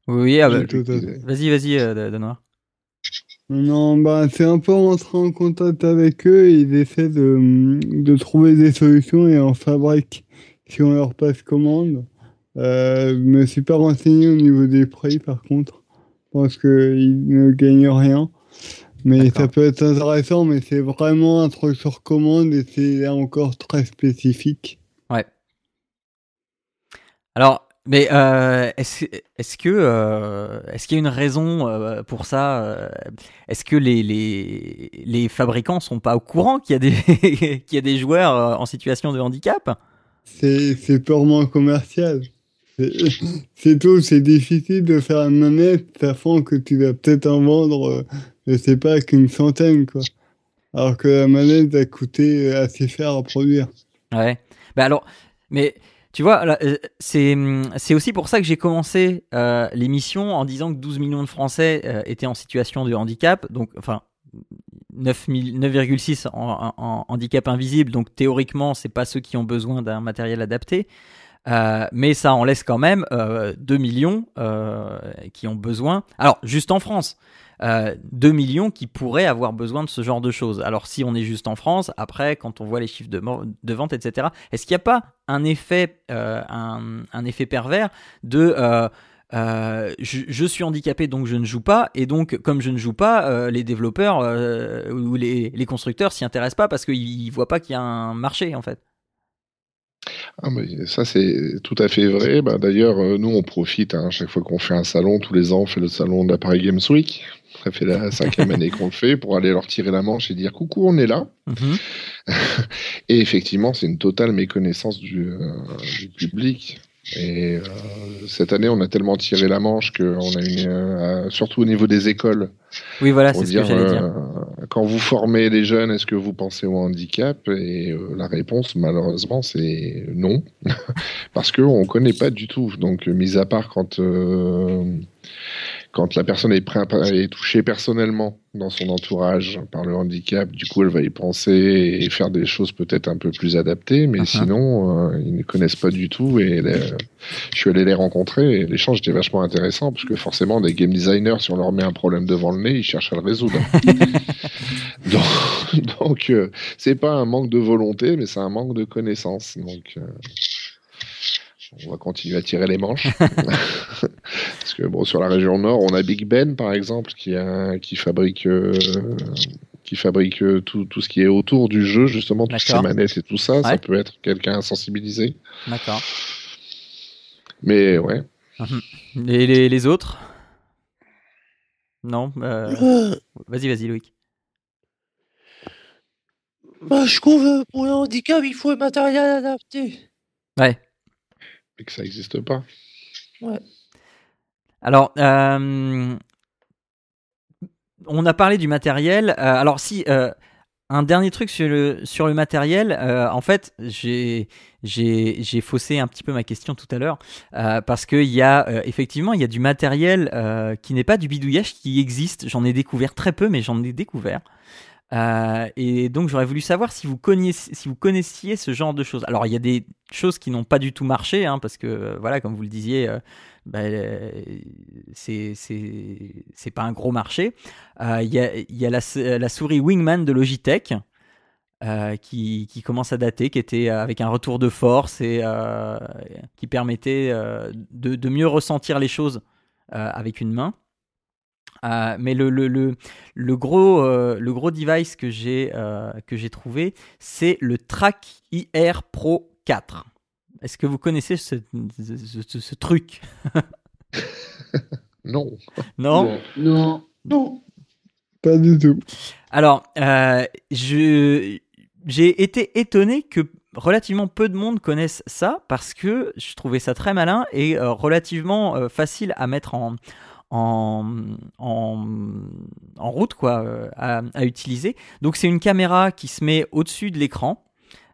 Oui, oui, ah bah, Oui, tout à fait. vas-y, vas-y, euh, Danois. Non, bah, c'est un peu rentrer en contact avec eux et ils essaient de, de trouver des solutions et en fabriquent si on leur passe commande. Euh, je me suis pas renseigné au niveau des prix par contre. Je pense qu'ils ne gagnent rien. Mais ça peut être intéressant, mais c'est vraiment un truc sur commande et c'est là encore très spécifique. Alors, Mais euh, est-ce que euh, est-ce qu'il y a une raison euh, pour ça euh, Est-ce que les, les les fabricants sont pas au courant qu'il y a des *laughs* qu'il y a des joueurs euh, en situation de handicap? C'est c'est purement commercial. *laughs* C'est tout, c'est difficile de faire une manette, sachant que tu vas peut-être en vendre, je sais pas, qu'une centaine, quoi. Alors que la manette va coûter assez cher à produire. Ouais. Bah alors, mais tu vois, euh, c'est hum, c'est aussi pour ça que j'ai commencé euh, l'émission en disant que 12 millions de Français euh, étaient en situation de handicap, donc enfin 9 000 9,6 en, en- en handicap invisible, donc théoriquement c'est pas ceux qui ont besoin d'un matériel adapté. Mais ça en laisse quand même euh, 2 millions qui ont besoin. Alors, juste en France, euh, 2 millions qui pourraient avoir besoin de ce genre de choses. Alors, si on est juste en France, après, quand on voit les chiffres de, vente, etc., est-ce qu'il n'y a pas un effet, euh, un, effet pervers de. euh, euh, je, suis handicapé donc je ne joue pas et donc comme je ne joue pas les développeurs ou les, les constructeurs s'y intéressent pas parce qu'ils voient pas qu'il y a un marché en fait Ah, mais ça, c'est tout à fait vrai. Bah, D'ailleurs, euh, nous, on profite, hein, chaque fois qu'on fait un salon, tous les ans, on fait le salon de la Paris Games Week. Ça fait la cinquième *laughs* année qu'on le fait pour aller leur tirer la manche et dire coucou, on est là. Mhm. *laughs* Et effectivement, c'est une totale méconnaissance du, euh, du public. Et euh, cette année, on a tellement tiré la manche qu'on a une, euh, surtout au niveau des écoles, oui voilà c'est ce que dire, j'allais dire. euh, quand vous formez les jeunes, est-ce que vous pensez au handicap? Et euh, la réponse, malheureusement, c'est non, *laughs* parce que on connaît pas du tout. Donc, mis à part quand euh, quand la personne est, touchée personnellement dans son entourage par le handicap, du coup, elle va y penser et faire des choses peut-être un peu plus adaptées, mais Uh-huh. sinon, euh, ils ne connaissent pas du tout. Et je suis allé les rencontrer et l'échange était vachement intéressant parce que forcément, des game designers, si on leur met un problème devant le nez, ils cherchent à le résoudre. *laughs* donc, euh, c'est pas un manque de volonté, mais c'est un manque de connaissances. Donc, euh, on va continuer à tirer les manches. *laughs* Parce que bon, sur la région nord, on a Big Ben, par exemple, qui, a, qui fabrique, euh, qui fabrique euh, tout, tout ce qui est autour du jeu, justement, toutes ces manettes et tout ça. Ça peut être quelqu'un sensibilisé. d'accord Mais ouais. les, les, les autres? Non euh, vas-y vas-y Loïc bah, je trouve pour le handicap, il faut un matériel adapté. ouais Et que ça n'existe pas. Alors, euh, on a parlé du matériel. Euh, alors, si euh, un dernier truc sur le sur le matériel, euh, en fait, j'ai j'ai j'ai faussé un petit peu ma question tout à l'heure euh, parce qu'il y a euh, effectivement il y a du matériel euh, qui n'est pas du bidouillage qui existe. J'en ai découvert très peu, mais j'en ai découvert. Euh, et donc j'aurais voulu savoir si vous connaissiez, si vous connaissiez ce genre de choses. Alors il y a des choses qui n'ont pas du tout marché, hein, parce que euh, voilà, comme vous le disiez, euh, bah, euh, c'est pas un gros marché. Euh, Il y a, la, souris Wingman de Logitech. qui, commence à dater, qui était avec un retour de force et qui permettait de, mieux ressentir les choses avec une main. Euh, mais le, le, le, le gros, euh, le gros device que j'ai euh, que j'ai trouvé, c'est le Track IR Pro 4. Est-ce que vous connaissez ce, ce, ce- ce truc? *laughs* Non? Non Non. Non. Pas du tout. Alors, euh, je j'ai été étonné que relativement peu de monde connaisse ça parce que je trouvais ça très malin et euh, relativement euh, facile à mettre en en, route quoi euh, à, utiliser. Donc c'est une caméra qui se met au-dessus de l'écran.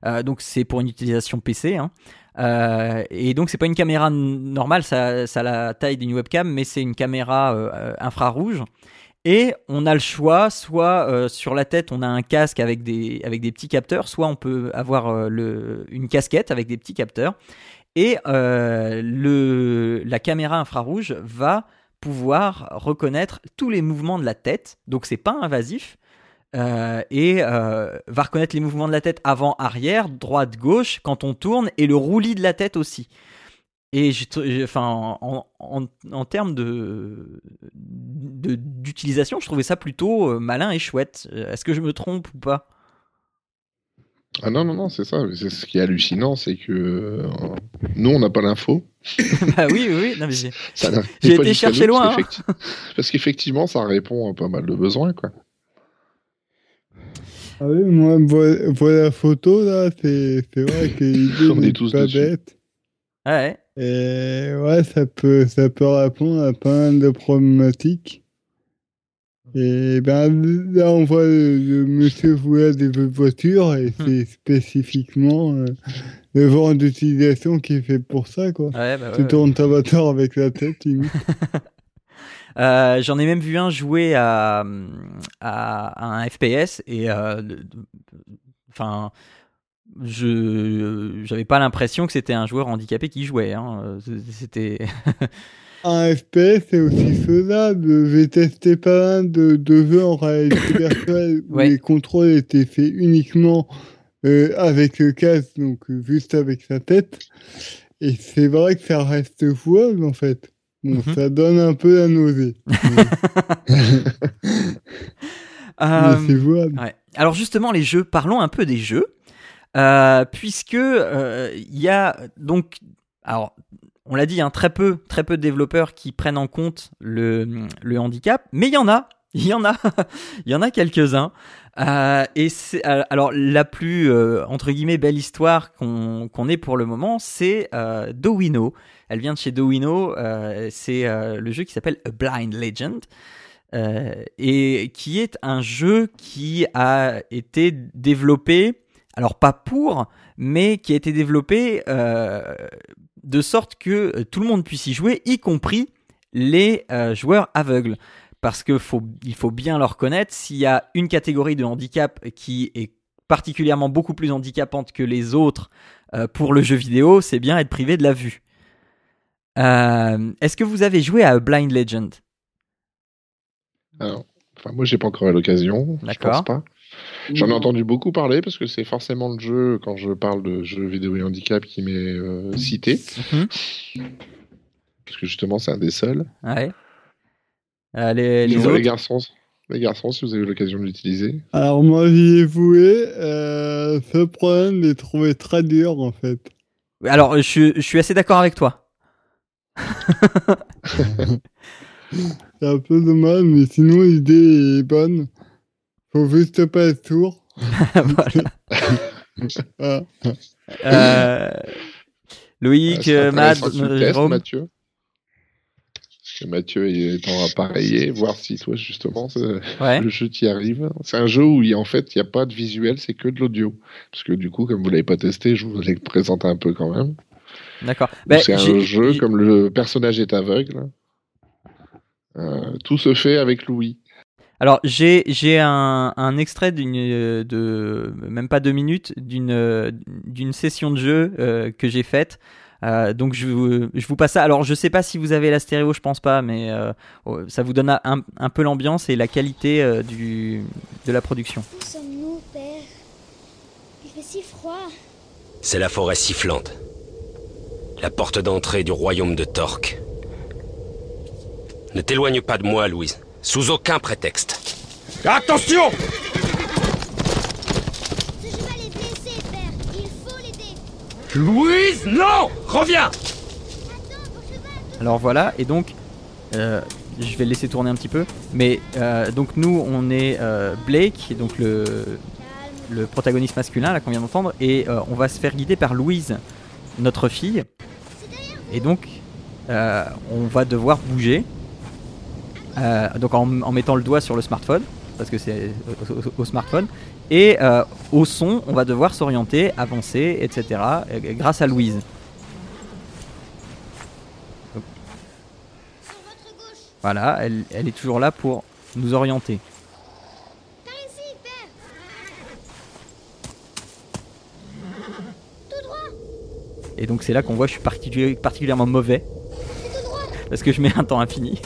Euh, donc c'est pour une utilisation PC. Hein. Euh, et donc c'est pas une caméra normale, ça, a la taille d'une webcam, mais c'est une caméra infrarouge. Et on a le choix, soit sur la tête on a un casque avec des, petits capteurs, soit on peut avoir une casquette avec des petits capteurs. Et la caméra infrarouge va pouvoir reconnaître tous les mouvements de la tête, donc c'est pas invasif. euh, et euh, va reconnaître les mouvements de la tête avant, arrière, droite, gauche, quand on tourne, et le roulis de la tête aussi. Et en, termes d'utilisation, je trouvais ça plutôt euh, malin et chouette. Est-ce que je me trompe ou pas? Ah non, non, non, c'est ça. C'est ce qui est hallucinant, c'est que euh, nous, on n'a pas l'info. *laughs* bah oui, oui, oui. Non, mais j'ai- été chercher loin, hein. Parce qu'effecti- parce qu'effectivement, ça répond à pas mal de besoins, quoi. Ah oui, moi, voir, voir la photo, là, c'est c'est vrai que *laughs* l'idée n'est tous pas dessus. bête. Ouais. Et ouais, ça peut, ça peut répondre à pas mal de problématiques. Et ben là, on voit le, le monsieur vouloir des voitures et c'est spécifiquement euh, le genre d'utilisation qui est fait pour ça, quoi. Ouais, bah Tu ouais. tournes ta voiture avec la tête, limite. *laughs* Euh, J'en ai même vu un jouer à, à, à un FPS et euh, enfin je j'avais pas l'impression que c'était un joueur handicapé qui jouait hein. Euh, c'était *laughs* Un FPS, c'est aussi faisable. J'ai testé pas mal de, de jeux en réalité *coughs* virtuelle où Ouais. les contrôles étaient faits uniquement euh, avec le casque, donc euh, juste avec sa tête. Et c'est vrai que ça reste jouable en fait. Bon, Mhm. ça donne un peu la nausée. *laughs* *laughs* Euh, c'est jouable. Ouais. Alors justement, les jeux, parlons un peu des jeux, euh, puisque euh, il y a donc, alors on l'a dit, hein, très peu, très peu de développeurs qui prennent en compte le, handicap, mais il y en a, *laughs* il y en a, il y en a quelques-uns. Euh, et c'est euh, alors la plus euh, entre guillemets belle histoire qu'on qu'on ait pour le moment, c'est euh, Dowino. Elle vient de chez Dowino. euh, c'est le jeu qui s'appelle A Blind Legend. Et qui est un jeu qui a été développé, alors pas pour, mais qui a été développé de sorte que euh, tout le monde puisse y jouer, y compris les euh, joueurs aveugles. Parce que faut, il faut bien leur reconnaître, s'il y a une catégorie de handicap qui est particulièrement beaucoup plus handicapante que les autres euh, pour le jeu vidéo, c'est bien être privé de la vue. Euh, Est-ce que vous avez joué à Blind Legend? Alors, enfin, moi, j'ai pas encore eu l'occasion. Je D'accord. pense pas. J'en ai entendu beaucoup parler parce que c'est forcément le jeu, quand je parle de jeux vidéo et handicap, qui m'est euh, cité. Mhm. Parce que justement, c'est un des seuls. Ouais. Euh, les, les Sinon, autres les garçons, les garçons, si vous avez eu l'occasion de l'utiliser. Alors moi j'y ai joué. Euh, ce problème, j'ai trouvé très dur en fait. Alors, je, je suis assez d'accord avec toi. *laughs* C'est un peu dommage, mais sinon l'idée est bonne. Faut juste pas être sourd. *laughs* Voilà. *laughs* Ah. Euh, Loïc, le Jérôme. Mathieu. Parce que Mathieu est en appareillé, voir si toi, justement, Ouais. le jeu t'y arrive. C'est un jeu où, il en fait, il n'y a pas de visuel, c'est que de l'audio. Parce que du coup, comme vous l'avez pas testé, je vous l'ai présenté un peu quand même. D'accord. Ben, c'est un jeu, comme le personnage est aveugle, euh, tout se fait avec Louis. Alors, j'ai j'ai un, un extrait d'une euh, de même pas deux minutes d'une d'une session de jeu euh, que j'ai faite. Euh, donc je, vous- je vous passe ça. Alors je sais pas si vous avez la stéréo, je pense pas, mais euh, oh, ça vous donne un, un peu l'ambiance et la qualité euh, du de la production. Où sommes-nous, père? Il fait si froid. C'est la forêt sifflante. La porte d'entrée du royaume de Torque. Ne t'éloigne pas de moi, Louise. Sous aucun prétexte. Attention Ce cheval est blessé, père. Il faut l'aider. Louise, non Reviens Attends, mon cheval. Alors voilà, et donc euh, je vais le laisser tourner un petit peu. Mais euh, donc nous, on est euh, Blake, donc le, protagoniste masculin là qu'on vient d'entendre, et euh, on va se faire guider par Louise, notre fille. Et donc, euh, on va devoir bouger. Euh, donc en, mettant le doigt sur le smartphone, parce que c'est au, au- smartphone. Et euh, au son, on va devoir s'orienter, avancer, etc. euh, grâce à Louise. Voilà, elle, elle est toujours là pour nous orienter. Et donc c'est là qu'on voit que je suis particu- particulièrement mauvais. Parce que je mets un temps infini.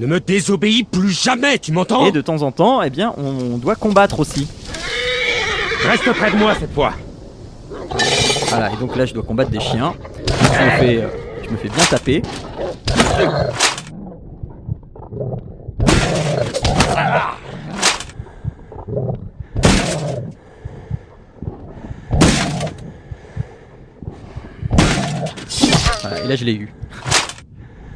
Ne me désobéis plus jamais, tu m'entends Et de temps en temps, eh bien, on doit combattre aussi. Reste près de moi cette fois. Voilà, et donc là, je dois combattre des chiens. Je me fais, euh, bien taper. Voilà, et là, je l'ai eu.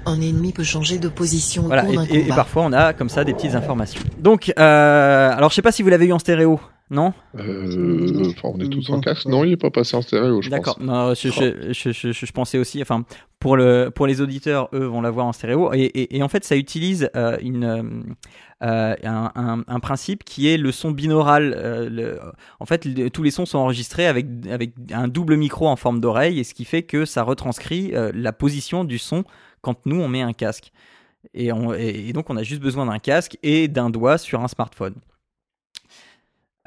Un ennemi peut changer de position Voilà, et, et- parfois on a comme ça des petites informations. Donc, euh, alors je sais pas si vous l'avez eu en stéréo, non? Euh, enfin, on est tous en casque. Non, il est pas passé en stéréo, je D'accord. pense. Non, je, je, je, je, je- je pensais aussi. Enfin, pour le pour les auditeurs, eux vont l'avoir en stéréo. Et, et, et en fait, ça utilise euh, une euh, euh, un, un, un principe qui est le son binaural. Euh, le- en fait, le- tous les sons sont enregistrés avec avec un double micro en forme d'oreille, et ce qui fait que ça retranscrit euh, la position du son quand nous on met un casque. Et, on, et, et donc on a juste besoin d'un casque et d'un doigt sur un smartphone.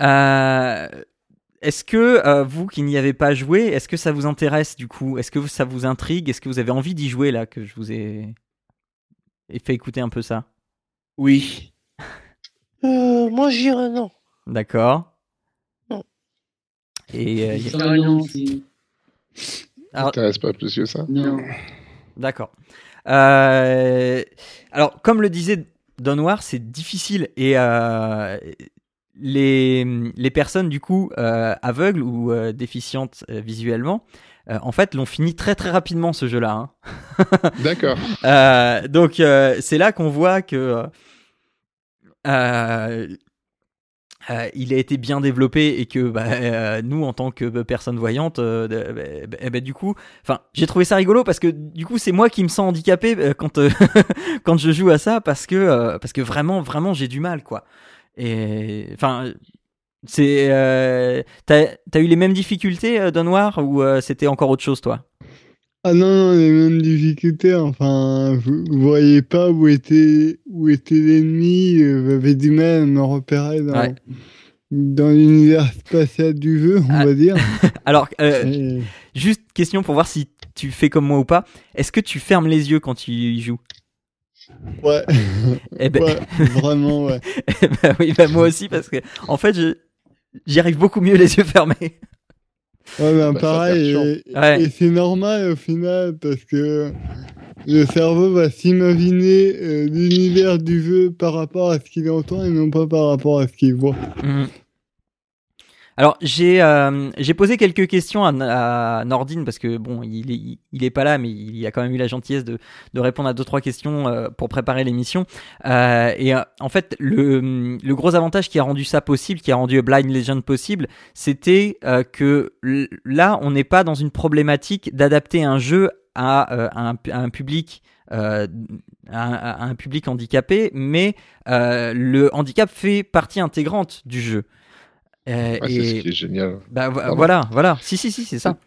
Euh, est-ce que euh, vous qui n'y avez pas joué, est-ce que ça vous intéresse du coup? Est-ce que ça vous intrigue? Est-ce que vous avez envie d'y jouer là que je vous ai ai fait écouter un peu ça? Oui. *laughs* Euh, moi, je dirais non. D'accord. Non. Et euh, y- Ça va, non, alors, pas plus que ça? Non. D'accord. Euh, alors, comme le disait Don c'est difficile et euh, les, les personnes du coup euh, aveugles ou euh, déficientes euh, visuellement, euh, en fait, l'ont fini très très rapidement ce jeu-là. hein. *laughs* D'accord. Euh, donc euh, c'est là qu'on voit que euh, euh, il a été bien développé et que bah, euh, nous en tant que personnes voyantes, euh, de- bah, bah, bah, du coup, enfin j'ai trouvé ça rigolo parce que du coup c'est moi qui me sens handicapé euh, quand euh, *laughs* quand je joue à ça parce que euh, parce que vraiment vraiment j'ai du mal quoi. Et enfin c'est euh, t'as t'as eu les mêmes difficultés euh, Don Noir ou euh, c'était encore autre chose toi? Ah non, non, les mêmes difficultés. Enfin, vous, vous voyez pas où était, où était l'ennemi. euh, Vous avez du mal à me repérer dans, Ouais. dans l'univers spatial du jeu, on Ah. va dire. *laughs* Alors euh, Et- Juste question pour voir si tu fais comme moi ou pas. Est-ce que tu fermes les yeux quand tu y joues ouais, *laughs* Eh ben, ouais, vraiment, ouais. *laughs* eh ben oui, ben moi aussi parce que en fait, je- j'y arrive beaucoup mieux les yeux fermés. Ouais, ben Bah, pareil, perturbe. et, Ouais. et c'est normal au final parce que le cerveau va s'imaginer euh, l'univers du jeu par rapport à ce qu'il entend et non pas par rapport à ce qu'il voit. Mhm. Alors j'ai euh, j'ai posé quelques questions à, Nordine parce que bon il est, pas là mais il a quand même eu la gentillesse de, répondre à deux trois questions euh, pour préparer l'émission. Euh, et euh, en fait le, gros avantage qui a rendu ça possible qui a rendu Blind Legend possible c'était que là on n'est pas dans une problématique d'adapter un jeu à, un, public un public handicapé mais le handicap fait partie intégrante du jeu Euh, Ouais, et- C'est ce qui est génial. bah Pardon. voilà, voilà. Si, si, si, c'est ça.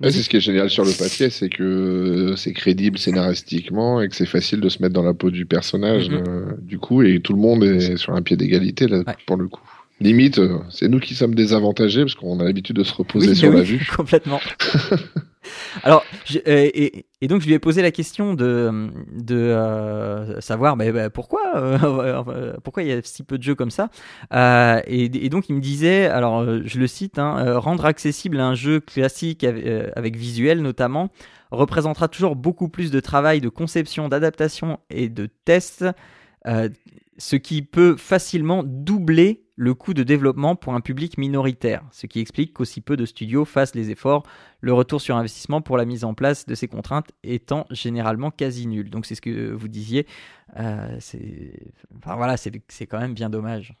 Ouais, c'est ce qui est génial sur le papier, c'est que c'est crédible scénaristiquement et que c'est facile de se mettre dans la peau du personnage, Mhm. euh, du coup, et tout le monde est sur un pied d'égalité là Ouais. pour le coup. Limite, euh, c'est nous qui sommes désavantagés parce qu'on a l'habitude de se reposer Oui, sur oui, la vue. *laughs* complètement. *laughs* Alors, je- euh, et, et donc je lui ai posé la question de, de euh, savoir bah, bah, pourquoi, euh, *laughs* pourquoi il y a si peu de jeux comme ça? Euh, et, et donc il me disait, alors je le cite, hein, rendre accessible un jeu classique avec, avec visuel notamment représentera toujours beaucoup plus de travail de conception, d'adaptation et de test, euh, ce qui peut facilement doubler le coût de développement pour un public minoritaire, ce qui explique qu'aussi peu de studios fassent les efforts, le retour sur investissement pour la mise en place de ces contraintes étant généralement quasi nul. Donc c'est ce que vous disiez, euh, c'est enfin, voilà, c'est quand même bien dommage.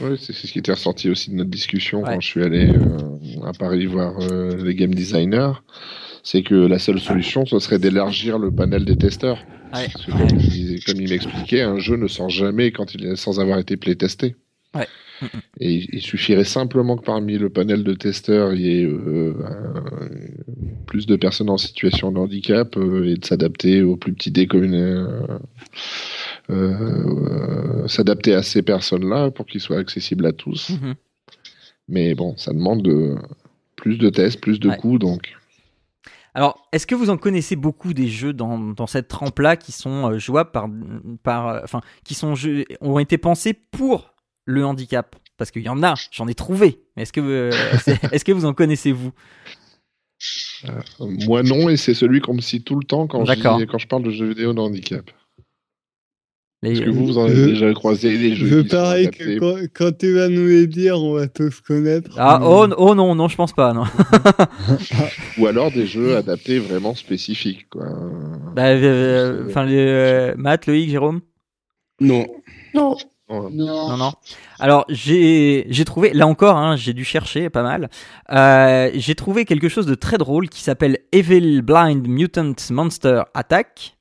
Ouais, c'est c'est ce qui était ressorti aussi de notre discussion Ouais. quand je suis allé euh, à Paris voir euh, les game designers. C'est que la seule solution, ce serait d'élargir le panel des testeurs. Ouais. Parce que comme il, disait- comme il m'expliquait, un jeu ne sort jamais quand il est sans avoir été playtesté. Ouais. Et il, suffirait simplement que parmi le panel de testeurs, il y ait euh, un- plus de personnes en situation de handicap euh, et de s'adapter aux plus petits dés euh, s'adapter à ces personnes-là pour qu'ils soient accessibles à tous. Mhm. Mais bon, ça demande de, plus de tests, plus de Ouais. coûts, donc Alors, est-ce que vous en connaissez beaucoup des jeux dans, dans cette trempe-là qui sont euh, jouables par, par, euh, enfin, qui sont jeux, ont été pensés pour le handicap? Parce qu'il y en a, j'en ai trouvé. Mais est-ce que, euh, *laughs* est-ce que vous en connaissez vous? Moi non, et c'est celui qu'on me cite tout le temps quand, je quand je parle de jeux vidéo de handicap. Les- Est-ce que vous, vous en avez déjà croisé des jeux Je parie que quand, quand tu vas nous les dire, on va tous connaître. Ah, Mais- oh, oh non, non, je pense pas, non. *laughs* Ou alors des jeux adaptés vraiment spécifiques, quoi. Bah, euh, Enfin, les, euh, Matt, Loïc, Jérôme? Non. Non. Non, non. Alors, j'ai j'ai trouvé, là encore, hein, j'ai dû chercher pas mal. Euh, j'ai trouvé quelque chose de très drôle qui s'appelle Evil Blind Mutant Monster Attack.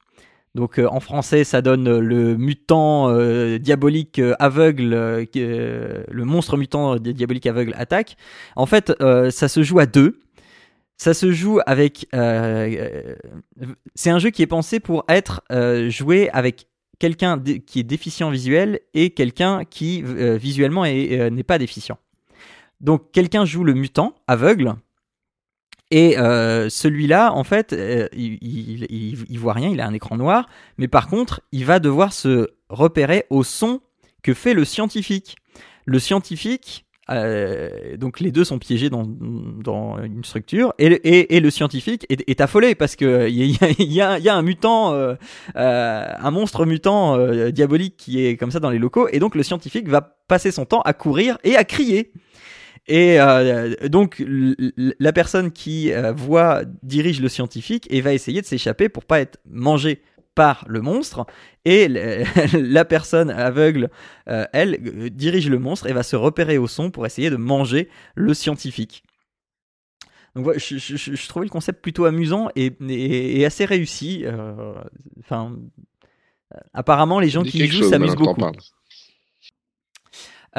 Donc, euh, en français, ça donne euh, le mutant euh, diabolique aveugle, le monstre mutant diabolique aveugle attaque. En fait, ça se joue à deux. Ça se joue avec. c'est un jeu qui est pensé pour être joué avec quelqu'un qui est déficient visuel et quelqu'un qui visuellement est- n'est pas déficient. Donc quelqu'un joue le mutant aveugle et euh, celui-là en fait euh, il, il, il- voit rien, il a un écran noir, mais par contre il va devoir se repérer au son que fait le scientifique. Le scientifique euh, donc les deux sont piégés dans, dans une structure et, le- et, le scientifique est, affolé parce que il y a, il y il y a un mutant, euh, euh, un monstre mutant euh, diabolique qui est comme ça dans les locaux et donc le scientifique va passer son temps à courir et à crier. Et euh, donc l- l- la personne qui euh, voit dirige le scientifique et va essayer de s'échapper pour pas être mangé par le monstre et le- *laughs* la personne aveugle euh, elle euh, dirige le monstre et va se repérer au son pour essayer de manger le scientifique. Donc voilà, je, je- je- je trouvais le concept plutôt amusant et, et- et assez réussi. euh, Enfin, euh, apparemment les gens qui y jouent s'amusent beaucoup.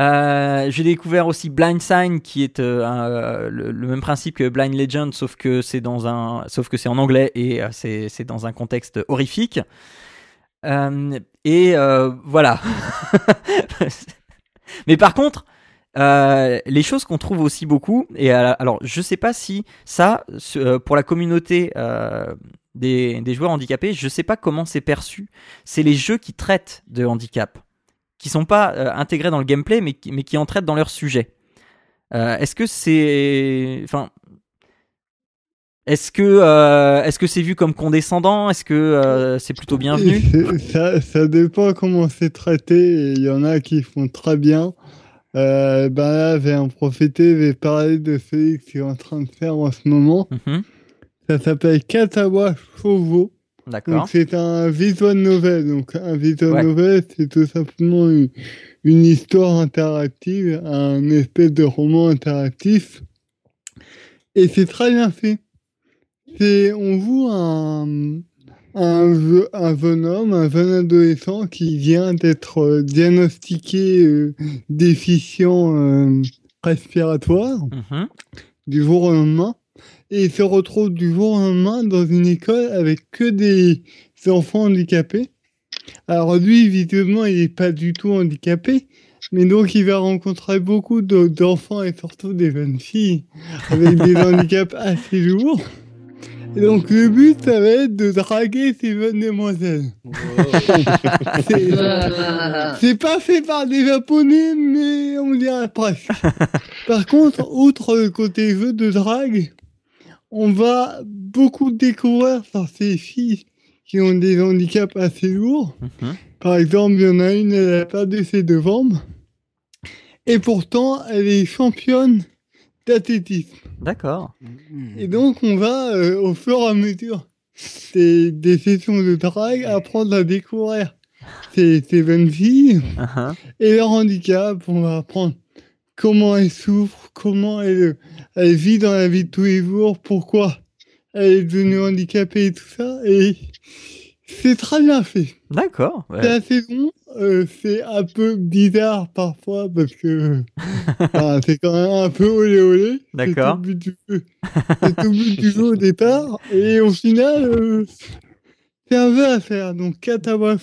Euh, J'ai découvert aussi Blind Sign qui est euh, euh, le, même principe que Blind Legend sauf que c'est dans un sauf que c'est en anglais et c'est dans un contexte horrifique. Et voilà. *laughs* Mais par contre, les choses qu'on trouve aussi beaucoup, et alors je sais pas si ça, pour la communauté des, des joueurs handicapés, je sais pas comment c'est perçu. C'est les jeux qui traitent de handicap, qui sont pas euh, intégrés dans le gameplay, mais qui, mais qui en traitent dans leur sujet. Euh, est-ce que c'est, enfin, est-ce que euh, est-ce que c'est vu comme condescendant? Est-ce que c'est plutôt bienvenu *laughs* ça, ça dépend comment c'est traité. Il y en a qui font très bien. Ben là, je vais en profiter, je vais parler de celui que je suis en train de faire en ce moment. Mhm. Ça s'appelle Katawa Shovo. D'accord. C'est un visual novel. Donc un visual Ouais. novel, c'est tout simplement une, une histoire interactive, un espèce de roman interactif. Et c'est très bien fait. C'est, on joue un, un, je- un jeune homme, un jeune adolescent qui vient d'être euh, diagnostiqué euh, déficient euh, respiratoire Mhm. du jour au lendemain. Et il se retrouve du jour au lendemain dans une école avec que des enfants handicapés. Alors lui, visiblement, il n'est pas du tout handicapé. Mais donc, il va rencontrer beaucoup de- d'enfants et surtout des jeunes filles avec des *laughs* handicaps assez lourds. Et donc, le but, ça va être de draguer ces jeunes demoiselles. C'est- c'est pas fait par des japonais, mais on dirait presque. Par contre, outre le côté jeu de drague, on va beaucoup découvrir sur ces filles qui ont des handicaps assez lourds. Mhm. Par exemple, il y en a une, elle a perdu ses deux jambes. Et pourtant, elle est championne d'athlétisme. D'accord. Et donc, on va, euh, au fur et à mesure des, des sessions de drague, apprendre à découvrir ces, ces jeunes filles Mhm. et leur handicap. On va apprendre comment elles souffrent, comment elles vivent dans la vie de tous les jours, pourquoi elle est devenue handicapée et tout ça? Et c'est très bien fait. D'accord. ouais. C'est assez long, euh, c'est un peu bizarre parfois parce que *laughs* enfin, c'est quand même un peu olé olé. D'accord. C'est tout le but du jeu. C'est tout le but du jeu au départ. Et au final, euh, c'est un jeu à faire. Donc Katawa.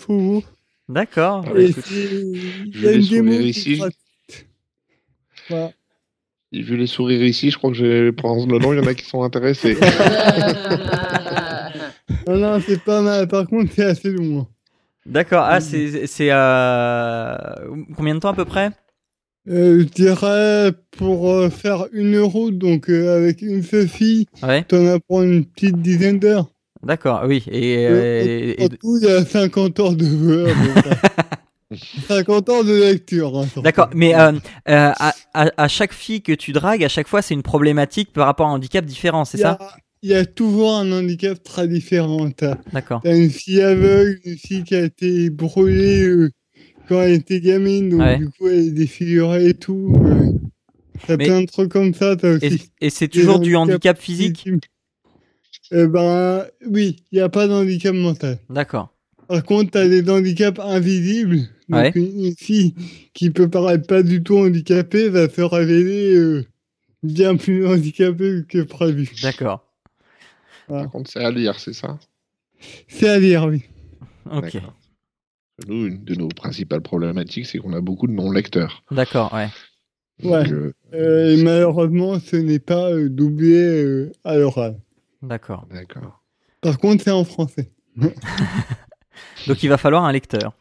D'accord. Ah ouais, il y a une démo ici. Et vu les sourires ici, je crois que j'ai pendant ce moment, il y en a qui sont intéressés. *laughs* Non, non, c'est pas mal. Par contre, c'est assez long. hein. D'accord. Ah, c'est c'est euh... combien de temps à peu près? Euh, je dirais pour euh, faire une euro, donc euh, avec une seule fille, Ouais. t'en as pour une petite dizaine d'heures. D'accord, oui. Et, et- tout, il y a 50 heures de Word. *laughs* 50 heures de lecture. hein. D'accord, mais euh, euh, à, à, à chaque fille que tu dragues, à chaque fois, c'est une problématique par rapport à un handicap différent, c'est ça Il y a toujours un handicap très différent. D'accord. t'as une fille aveugle, une fille qui a été brûlée euh, quand elle était gamine, donc Ouais. du coup elle est défigurée et tout. T'as plein de trucs comme ça. T'as Et, aussi et c'est toujours du handicap physique Eh ben oui, il n'y a pas d'handicap mental. D'accord. Par contre, t'as des handicaps invisibles. Donc Ouais. une, fille qui peut paraître pas du tout handicapée va se révéler euh, bien plus handicapée que prévu. D'accord. Par contre, c'est à lire, c'est ça? C'est à dire, oui. Ok. D'accord. Nous, une de nos principales problématiques, c'est qu'on a beaucoup de non-lecteurs. D'accord, ouais. Ouais. Donc, euh, Euh, et malheureusement, ce n'est pas euh, doublé euh, à l'oral. D'accord. D'accord. Par contre, c'est en français. *laughs* Donc il va falloir un lecteur.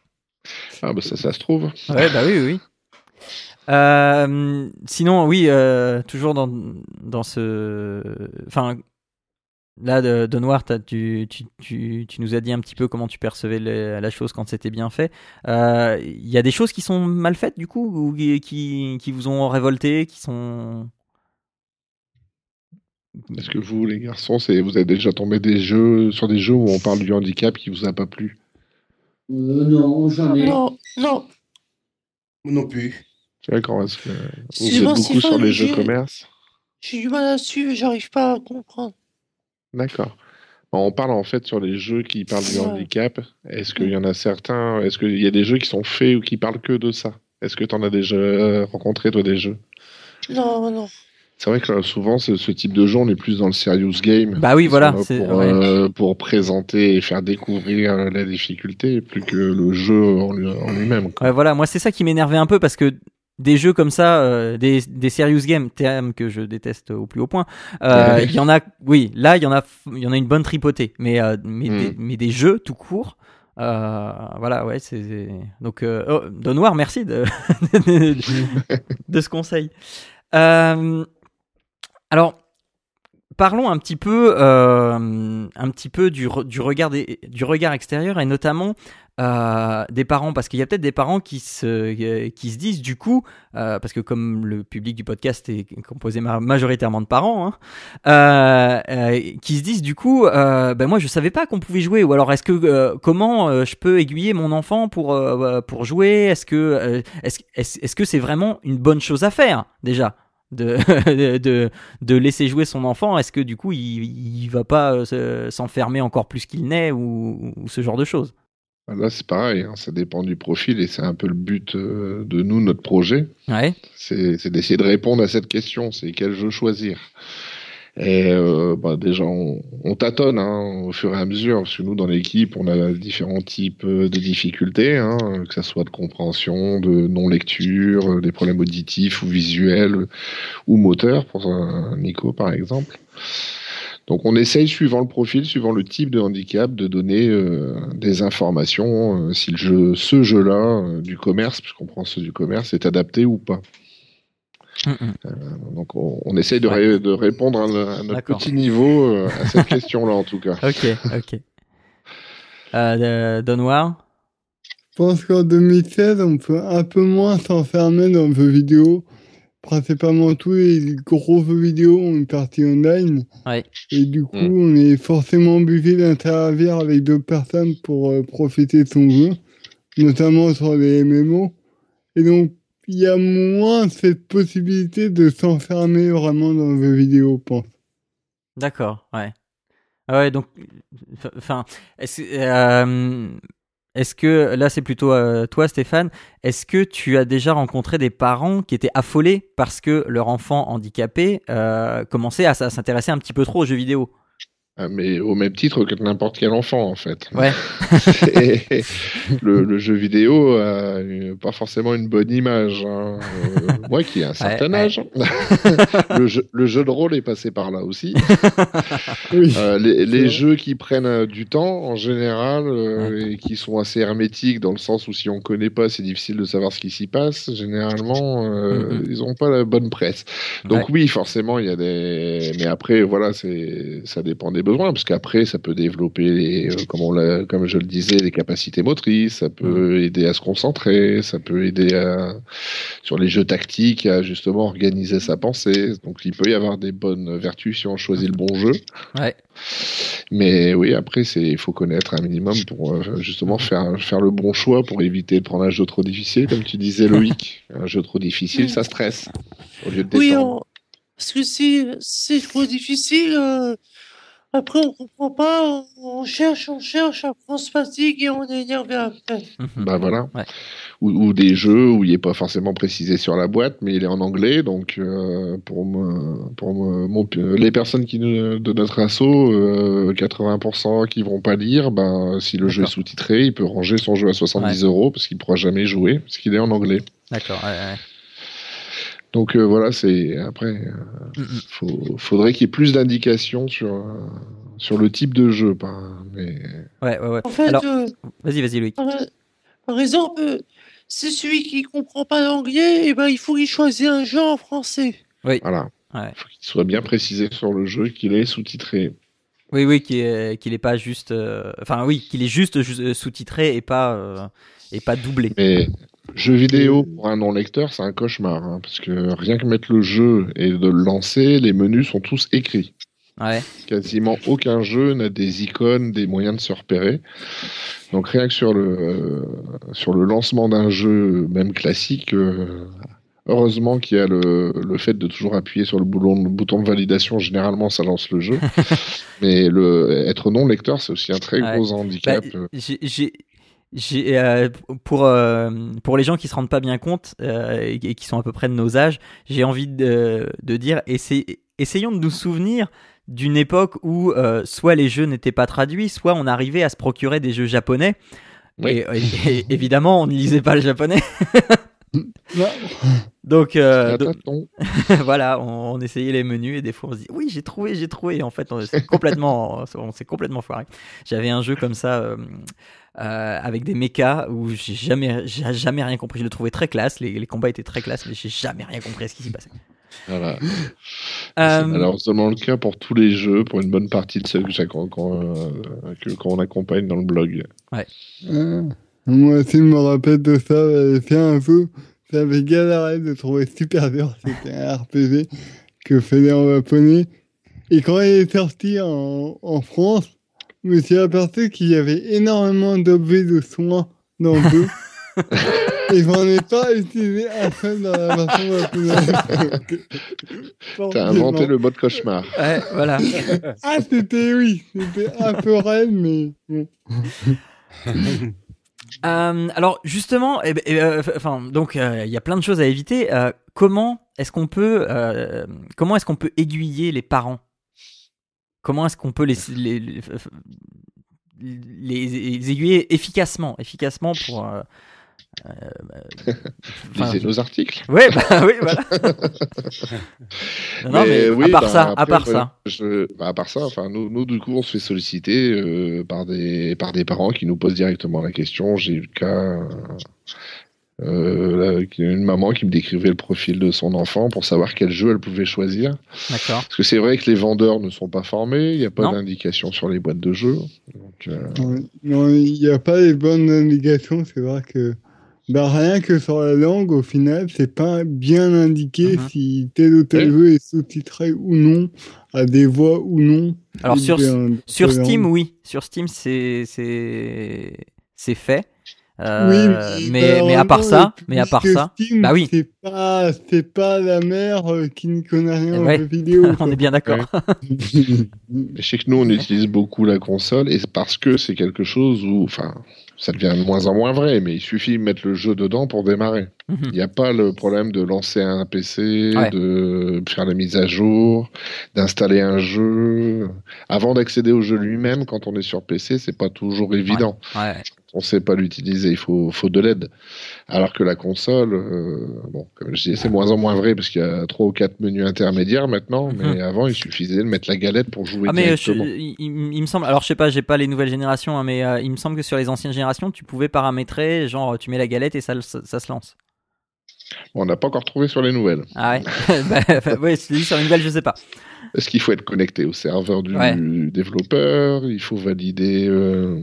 Ah, bah ça, ça se trouve. Ouais, bah oui, oui. oui. Euh, sinon, oui, euh, toujours dans, dans ce. Enfin, là, de, de Noir, tu, tu, tu, tu nous as dit un petit peu comment tu percevais la chose quand c'était bien fait. Euh, Il y a des choses qui sont mal faites, du coup, ou qui, qui, vous ont révolté, qui sont. Est-ce que vous, les garçons, c'est vous avez déjà tombé des jeux sur des jeux où on parle du handicap qui vous a pas plu Euh, non, jamais. Non, non. Moi non plus. D'accord, parce que vous êtes Excuse-moi, beaucoup sur les jeux j'ai- commerce. J'ai du mal à suivre, j'arrive pas à comprendre. D'accord. On parle en fait sur les jeux qui parlent du handicap. Est-ce qu'il y en a certains Est-ce qu'il y a des jeux qui sont faits ou qui parlent que de ça? Est-ce que tu en as déjà rencontré, toi, des jeux? Non, non. C'est vrai que euh, souvent, ce, ce type de jeu, on est plus dans le serious game. Bah oui, voilà, Pour, ouais. euh, pour présenter et faire découvrir euh, la difficulté, plus que le jeu en lui- en lui-même. Ouais, voilà, moi c'est ça qui m'énervait un peu parce que des jeux comme ça, euh, des, des serious games, terme que je déteste au plus haut point, euh, il y en a, oui, là il y en a, il y en a une bonne tripotée, mais euh, mais, Mm. des, mais des jeux tout court. Euh, voilà, ouais, c'est donc euh, oh, Don Noir, merci de, *laughs* de, de ce conseil. Euh, alors, parlons un petit peu, euh, un petit peu du, du regard des- du regard extérieur et notamment euh, des parents, parce qu'il y a peut-être des parents qui se, qui se disent du coup, euh, parce que comme le public du podcast est composé ma- majoritairement de parents, hein, qui se disent du coup, ben moi je savais pas qu'on pouvait jouer, ou alors est-ce que comment je peux aiguiller mon enfant pour pour jouer? Est-ce que est-ce que c'est vraiment une bonne chose à faire déjà? De, *laughs* de, de laisser jouer son enfant, est-ce que du coup il, il va pas euh, se- s'enfermer encore plus qu'il n'est ou, ou ce genre de choses? Là, c'est pareil, hein, ça dépend du profil et c'est un peu le but euh, de nous, notre projet. Ouais. C'est d'essayer de répondre à cette question, c'est quel jeu choisir? Et euh, bah, déjà, on, on tâtonne hein, au fur et à mesure, parce que nous, dans l'équipe, on a différents types euh, de difficultés, hein, que ça soit de compréhension, de non-lecture, euh, des problèmes auditifs ou visuels ou moteurs, pour un Nico par exemple. Donc on essaye, suivant le profil, suivant le type de handicap, de donner euh, des informations si le jeu, ce jeu-là du commerce, puisqu'on prend ceux du commerce, est adapté ou pas. Mm, mm. Donc on, on essaye de, ré- de répondre à, à notre petit niveau euh, à cette *laughs* question-là en tout cas. Ok, ok. Euh, Don Noir Je pense qu'en 2016, on peut un peu moins s'enfermer dans le jeu vidéo. Principalement, tous les gros jeux vidéo ont une partie online. Ouais. Et du coup, Mm. on est forcément obligé d'interagir avec d'autres personnes pour euh, profiter de son jeu, notamment sur les MMO. Et donc, il y a moins cette possibilité de s'enfermer vraiment dans le vidéo, pense. D'accord, ouais. Ah Ouais, donc, enfin, est-ce euh, est-ce que, là c'est plutôt euh, toi Stéphane, est-ce que tu as déjà rencontré des parents qui étaient affolés parce que leur enfant handicapé euh, commençait à s- s'intéresser un petit peu trop aux jeux vidéo? Mais au même titre que n'importe quel enfant en fait. Ouais. *laughs* Le, le jeu vidéo a une- pas forcément une bonne image. hein. Euh, Moi qui ai un certain ouais. âge, *laughs* le, jeu, le jeu de rôle est passé par là aussi. *laughs* Oui. Euh, les jeux qui prennent euh, du temps en général euh, et qui sont assez hermétiques dans le sens où si on connaît pas, c'est difficile de savoir ce qui s'y passe. Généralement, ils ont pas la bonne presse. Donc oui, forcément, il y a des. Mais après, voilà, c'est ça dépend des parce qu'après, ça peut développer, les, euh, comme on l'a, comme je le disais, les capacités motrices. Ça peut aider à se concentrer. Ça peut aider à sur les jeux tactiques à justement organiser sa pensée. Donc il peut y avoir des bonnes vertus si on choisit le bon jeu. Ouais. Mais oui, après, il faut connaître un minimum pour euh, justement faire faire le bon choix pour éviter de prendre un jeu trop difficile, comme tu disais Loïc. *laughs* un jeu trop difficile, ça stresse au lieu de Oui, on- parce que si c'est trop difficile, euh, après on comprend pas, on, on cherche, on cherche, après on se fatigue et on est énervé après. Mhm. Bah voilà. Ouais. Ou, ou des jeux où il n'est pas forcément précisé sur la boîte, mais il est en anglais. Donc euh, pour me, pour me- mon- les personnes qui nous- de notre assaut, euh, 80% qui vont pas lire, ben si le jeu est sous-titré, il peut ranger son jeu à 70 euros parce qu'il pourra jamais jouer parce qu'il est en anglais. D'accord. ouais, ouais. Donc euh, voilà, c'est après, euh, faut, faudrait qu'il y ait plus d'indications sur euh, sur le type de jeu. Mais Ouais, ouais, ouais. En fait, Alors, euh, vas-y, vas-y, Loïc. par, exemple, euh, c'est celui qui comprend pas l'anglais, et ben il faut qu'il choisisse un jeu en français. voilà, Ouais. faut qu'il soit bien précisé sur le jeu qu'il est sous-titré. Oui, oui, qu'il est, qu'il est pas juste. euh, Enfin, oui, qu'il est juste ju- sous-titré et pas euh, et pas doublé. Mais jeu vidéo pour un non-lecteur, c'est un cauchemar, hein, parce que rien que mettre le jeu et de le lancer, les menus sont tous écrits. Ouais. Quasiment aucun jeu n'a des icônes, des moyens de se repérer. Donc rien que sur le euh, sur le lancement d'un jeu, même classique, euh, heureusement qu'il y a le, le fait de toujours appuyer sur le bouton, le bouton de validation. Généralement, ça lance le jeu. *laughs* Mais le être non lecteur, c'est aussi un très Ouais. gros handicap. Bah, j'ai- euh, pour euh, pour les gens qui se rendent pas bien compte euh, et, et qui sont à peu près de nos âges, j'ai envie de, de dire essayons de nous souvenir d'une époque où euh, soit les jeux n'étaient pas traduits, soit on arrivait à se procurer des jeux japonais. Oui. Et, et- et évidemment, on ne lisait pas le japonais. *laughs* *laughs* Donc, euh, donc- *laughs* voilà, on, on essayait les menus et des fois on se dit oui j'ai trouvé, j'ai trouvé. Et en fait on s'est complètement, *laughs* on s'est complètement foiré. J'avais un jeu comme ça euh, euh, avec des mechas où j'ai jamais, j'ai jamais rien compris. Je le trouvais très classe, les, les combats étaient très classe, mais j'ai jamais rien compris à ce qui s'y passait. Voilà. Euh, C'est malheureusement le cas pour tous les jeux, pour une bonne partie de ceux que euh, qu'on accompagne dans le blog. Ah, moi aussi, je me rappelle de ça. J'avais fait un jeu, j'avais galéré de trouver super dur. C'était un RPG que faisait en japonais. Et quand il est sorti en, en France, je me suis aperçu qu'il y avait énormément d'objets de soins dans le *laughs* jeu. Et j'en ai pas utilisé un seul dans la version japonaise. *laughs* T'as inventé le mode cauchemar. ouais, voilà. Ah, c'était oui, c'était un peu raide, mais. *laughs* Euh, alors justement, eh ben, eh, euh, enfin donc euh, il y a plein de choses à éviter. Comment est-ce qu'on peut, comment est-ce qu'on peut aiguiller les parents? Comment est-ce qu'on peut les, les- les aiguiller efficacement, efficacement pour. Euh, *laughs* euh, enfin, Lisez nos articles. Ouais, bah *laughs* oui, voilà. *laughs* non, non, mais, oui, à part bah, ça, à après, part moi, ça. je- bah, à part ça, enfin, nous, nous, du coup, on se fait solliciter euh, par, des, par des parents qui nous posent directement la question. J'ai eu le cas. euh, là, une maman qui me décrivait le profil de son enfant pour savoir quel jeu elle pouvait choisir. D'accord. Parce que c'est vrai que les vendeurs ne sont pas formés, il n'y a pas d'indication sur les boîtes de jeux. Donc, euh, Non, Non, il n'y a pas les bonnes indications. C'est vrai que bah, rien que sur la langue, au final, c'est pas bien indiqué Mhm. si tel ou tel Oui. jeu est sous-titré ou non, à des voix ou non. Alors sur, bien, sur Steam, langue. oui. Sur Steam, c'est c'est c'est fait. Euh, Oui, mais mais à part ça, mais à part ça, Steam, bah oui. C'est pas, c'est pas la mère euh, qui ne connaît rien Ouais. aux jeux vidéo. *laughs* on est bien d'accord. *laughs* Je sais que nous, on utilise beaucoup la console et c'est parce que c'est quelque chose où, enfin, ça devient de moins en moins vrai, mais il suffit de mettre le jeu dedans pour démarrer. Mhm. Il n'y a pas le problème de lancer un PC, Ouais. de faire la mise à jour, d'installer un jeu. Avant d'accéder au jeu lui-même, quand on est sur PC, c'est pas toujours évident. Ouais. On sait pas l'utiliser, il faut, faut de l'aide. Alors que la console, euh, bon, comme je dis, c'est moins en moins vrai parce qu'il y a trois ou quatre menus intermédiaires maintenant, Mhm. mais avant il suffisait de mettre la galette pour jouer Ah mais euh, je- directement. il, me semble, alors je sais pas, j'ai pas les nouvelles générations, hein, mais euh, il me semble que sur les anciennes générations, tu pouvais paramétrer, genre tu mets la galette et ça, le- ça, ça se lance. On n'a pas encore trouvé sur les nouvelles. Ah ouais, *laughs* bah, bah, ouais, sur les nouvelles, je sais pas. Est-ce qu'il faut être connecté au serveur du Ouais. développeur? Il faut valider euh,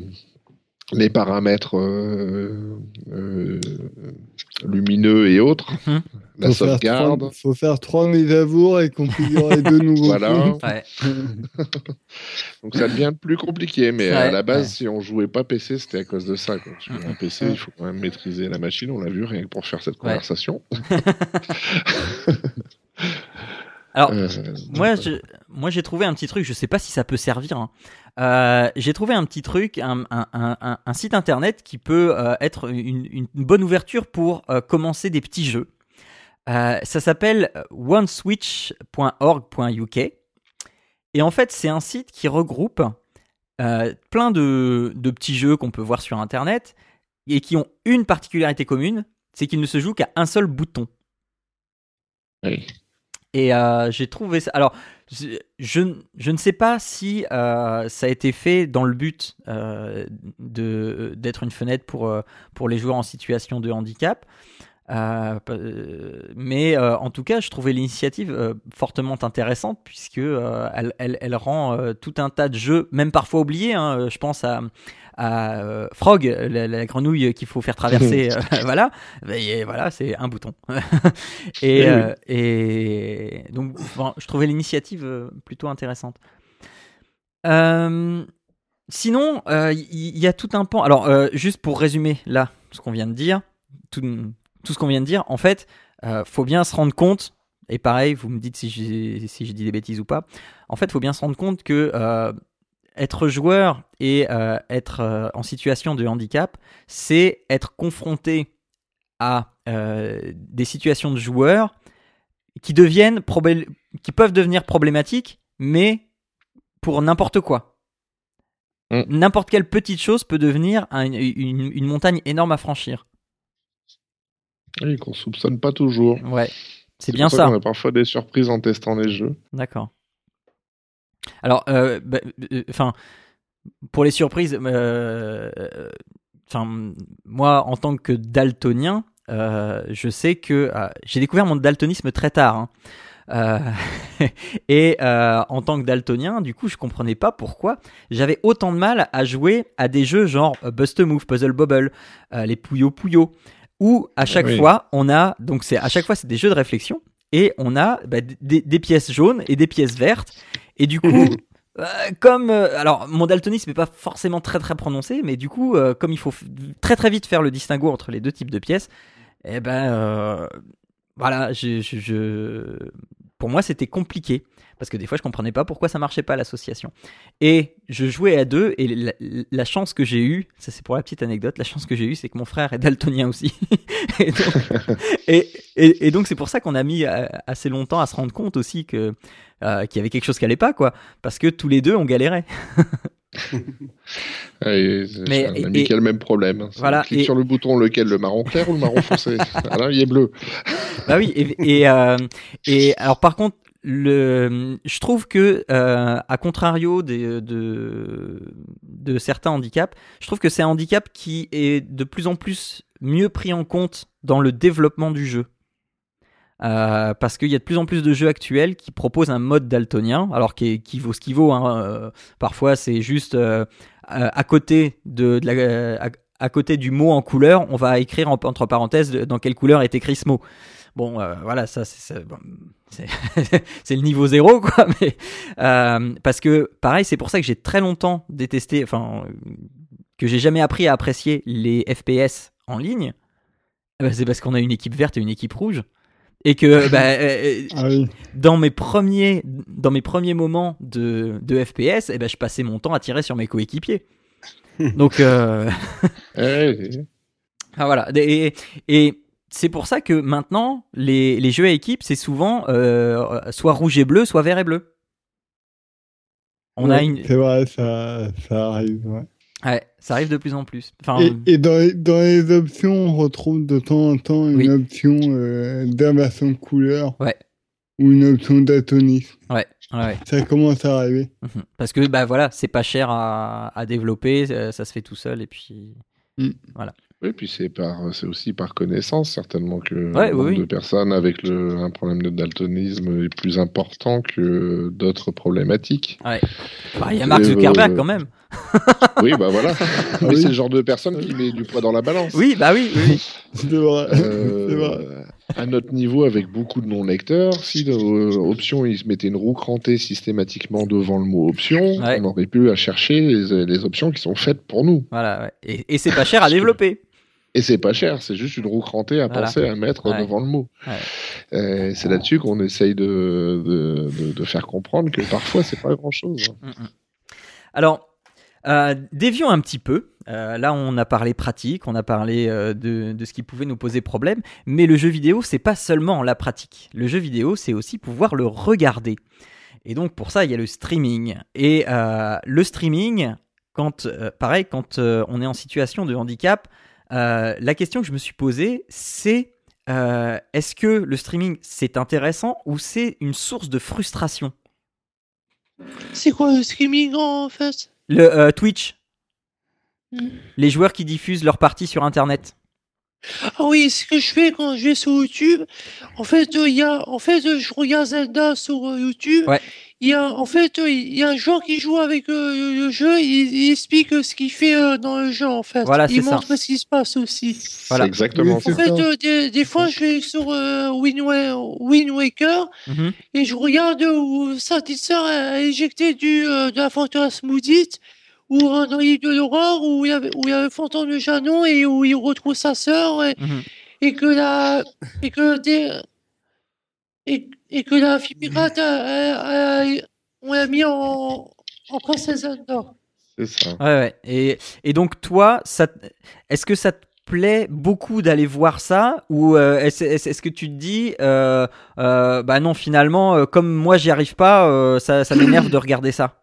les paramètres euh, euh, lumineux et autres, Mhm. la faut faire sauvegarde. trois- faut faire trois mises à jour et configurer deux *laughs* nouveaux Voilà. *laughs* Ouais. *laughs* Donc ça devient plus compliqué, mais Ouais, à la base, ouais. si on jouait pas PC, c'était à cause de ça. Quoi. Sur un PC, il faut quand même maîtriser la machine, on l'a vu rien que pour faire cette Ouais. conversation. Alors, Euh, moi, je- moi, j'ai trouvé un petit truc. Je sais pas si ça peut servir. hein. Euh, j'ai trouvé un petit truc, un, site internet qui peut euh, être une, bonne ouverture pour euh, commencer des petits jeux. Ça s'appelle oneswitch.org.uk et en fait, c'est un site qui regroupe plein de, de petits jeux qu'on peut voir sur internet et qui ont une particularité commune, c'est qu'ils ne se jouent qu'à un seul bouton. oui. Et euh, j'ai trouvé ça. Alors, je, je, ne sais pas si euh, ça a été fait dans le but euh, d'être une fenêtre pour pour les joueurs en situation de handicap. Mais en tout cas, je trouvais l'initiative fortement intéressante puisque elle, elle, rend tout un tas de jeux, même parfois oubliés. hein, je pense à, à euh, Frog, la, la grenouille qu'il faut faire traverser. *laughs* euh, *laughs* voilà, et voilà, c'est un bouton. *laughs* et, Eh euh, et donc, bon, je trouvais l'initiative euh, plutôt intéressante. Euh, sinon, euh, il y, y a tout un pan. Alors, euh, juste pour résumer là ce qu'on vient de dire, tout, tout ce qu'on vient de dire, en fait, euh, faut bien se rendre compte. Et pareil, vous me dites si j'ai si dit des bêtises ou pas. En fait, faut bien se rendre compte que euh, être joueur et euh, être euh, en situation de handicap, c'est être confronté à euh, des situations de joueurs qui deviennent qui peuvent devenir problématiques, mais pour n'importe quoi. Mm. N'importe quelle petite chose peut devenir un- une, une montagne énorme à franchir. Oui, qu'on soupçonne pas toujours. Ouais, c'est bien ça. qu'on a parfois des surprises en testant les jeux. D'accord. Alors, euh, bah, euh, enfin, pour les surprises, euh, euh, moi, en tant que daltonien, euh, je sais que euh, j'ai découvert mon daltonisme très tard. hein. Euh, *laughs* et euh, en tant que daltonien, du coup, je comprenais pas pourquoi j'avais autant de mal à jouer à des jeux genre euh, Bust a Move, Puzzle Bobble, euh, les Puyo Puyo, où à chaque oui. fois on a donc c'est à chaque fois c'est des jeux de réflexion et on a bah, des, des pièces jaunes et des pièces vertes. Et du coup *laughs* euh, comme euh, alors mon daltonisme n'est pas forcément très très prononcé mais du coup euh, comme il faut très très vite faire le distinguo entre les deux types de pièces eh ben voilà je, je- je- pour moi c'était compliqué parce que des fois je comprenais pas pourquoi ça marchait pas l'association. Et je jouais à deux et la, la chance que j'ai eue ça c'est pour la petite anecdote la chance que j'ai eue c'est que mon frère est daltonien aussi. *laughs* Et donc *laughs* et, et- et donc c'est pour ça qu'on a mis euh, assez longtemps à se rendre compte aussi que euh, qu'il y avait quelque chose qui allait pas quoi parce que tous les deux on galérait *laughs* C'est- Mais- a le même problème. C'est Voilà, on clique et- sur le bouton lequel, le marron clair ou le marron foncé *laughs* Alors il est bleu. bah oui et et, euh, et alors par contre le je trouve que euh, à contrario des, de de certains handicaps je trouve que c'est un handicap qui est de plus en plus mieux pris en compte dans le développement du jeu Euh, parce qu'il y a de plus en plus de jeux actuels qui proposent un mode daltonien, alors qui, vaut ce qu'il vaut. hein. Euh, parfois, c'est juste euh, à côté de, à, côté du mot en couleur, on va écrire en- entre parenthèses dans quelle couleur est écrit ce mot. Bon, voilà, ça, *laughs* c'est le niveau zéro, quoi. *laughs* Parce que, pareil, c'est pour ça que j'ai très longtemps détesté, enfin, que j'ai jamais appris à apprécier les FPS en ligne. C'est parce qu'on a une équipe verte et une équipe rouge. Et que bah, *laughs* euh, Ah oui. dans mes premiers dans mes premiers moments de, de FPS, eh ben, je passais mon temps à tirer sur mes coéquipiers. *laughs* Donc euh, ah, *laughs* voilà. Et, et c'est pour ça que maintenant les, les jeux à équipe c'est souvent euh, soit rouge et bleu, soit vert et bleu. On a une C'est vrai, ça, ça arrive. Ouais. Ouais, ça arrive de plus en plus. Enfin, Et, et dans, les, dans les options, on retrouve de temps en temps une Oui. option euh, d'inversion de couleur Ouais. ou une option d'atonisme. ouais, ouais. Ça commence à arriver. Mhm. Parce que bah voilà, c'est pas cher à, à développer, euh, ça se fait tout seul et puis Oui, puis c'est par, c'est aussi par connaissance certainement que Ouais, oui, de personnes avec le, un problème de daltonisme est plus important que d'autres problématiques. bah il y a Mark Euh, Zuckerberg quand même. Oui, bah voilà. Mais oui. c'est le genre de personne qui met du poids dans la balance. Oui, bah oui, oui. oui. C'est vrai. Euh, *laughs* C'est vrai. à notre niveau, avec beaucoup de non-lecteurs, si euh, option, ils se mettaient une roue crantée systématiquement devant le mot option, Ouais. on aurait pu à chercher les, les options qui sont faites pour nous. Voilà, ouais. Et, et c'est pas cher à développer. Et c'est pas cher, c'est juste une roue crantée à Voilà. penser à mettre Ouais. devant le mot. Ouais. Euh, c'est là-dessus qu'on essaye de, de, de- de faire comprendre que parfois c'est pas grand-chose. Mm, mm. Alors, euh, dévions un petit peu. Euh, là, on a parlé pratique, on a parlé euh, de, ce qui pouvait nous poser problème, mais le jeu vidéo, c'est pas seulement la pratique. Le jeu vidéo, c'est aussi pouvoir le regarder. Et donc, pour ça, il y a le streaming. Et le streaming, quand, pareil, quand on est en situation de handicap, la question que je me suis posée, c'est est-ce que le streaming, c'est intéressant ou c'est une source de frustration? C'est quoi le streaming en fait? Le euh, Twitch, Mm. les joueurs qui diffusent leurs parties sur Internet. Ah oui, ce que je fais quand je vais sur YouTube, en fait, euh, il y a, en fait, euh, je regarde Zelda sur euh, YouTube. Ouais. Il y a, en fait, euh, il y a un joueur qui joue avec euh, le- jeu. Il, il explique euh, ce qu'il fait euh, dans le jeu, en fait. Voilà, il c'est ça. montre ce qui se passe aussi. Voilà. Exactement. En fait, euh, des, des fois, je vais sur euh, Wind, Wind Waker Mhm. et je regarde où sa petite sœur a éjecté du, euh, de la forteresse maudite ou un dans l'île de l'aurore où il y avait, où il y a le fantôme de Janon et où il retrouve sa sœur et, Mhm. et que la et que des et, et que la fille pirate a, a- a- on l'a mis en en princesse Zelda. C'est ça. Ouais, ouais. Et, et donc, toi, ça, est-ce que ça te plaît beaucoup d'aller voir ça Ou euh, est-ce, est-ce que tu te dis, euh, euh, bah non, finalement, euh, comme moi, j'y arrive pas, euh, ça, ça m'énerve de regarder ça?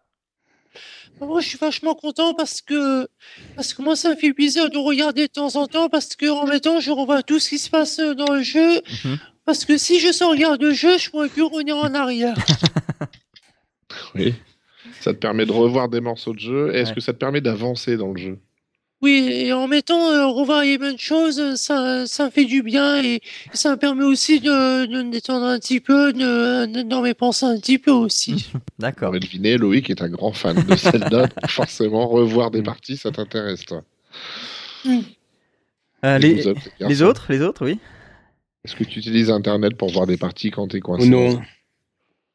Moi, je suis vachement content parce que parce que moi, ça me fait plaisir de regarder de temps en temps parce que en même temps, je revois tout ce qui se passe dans le jeu. Mhm. Parce que si je sauvegarde le jeu, je pourrais plus revenir en arrière. *laughs* Oui. Ça te permet de revoir des morceaux de jeu. Est-ce Ouais. que ça te permet d'avancer dans le jeu? Oui, et en mettant euh, revoir les mêmes choses, ça, ça me fait du bien et ça me permet aussi de, de me détendre un petit peu, de, de- dans mes pensées un petit peu aussi. *laughs* D'accord. va deviner, Loïc est un grand fan de Zelda. *laughs* donc forcément, revoir des parties, ça t'intéresse, toi. Euh, Et les, autres Les autres, oui Est-ce que tu utilises Internet pour voir des parties quand t'es coincé Non.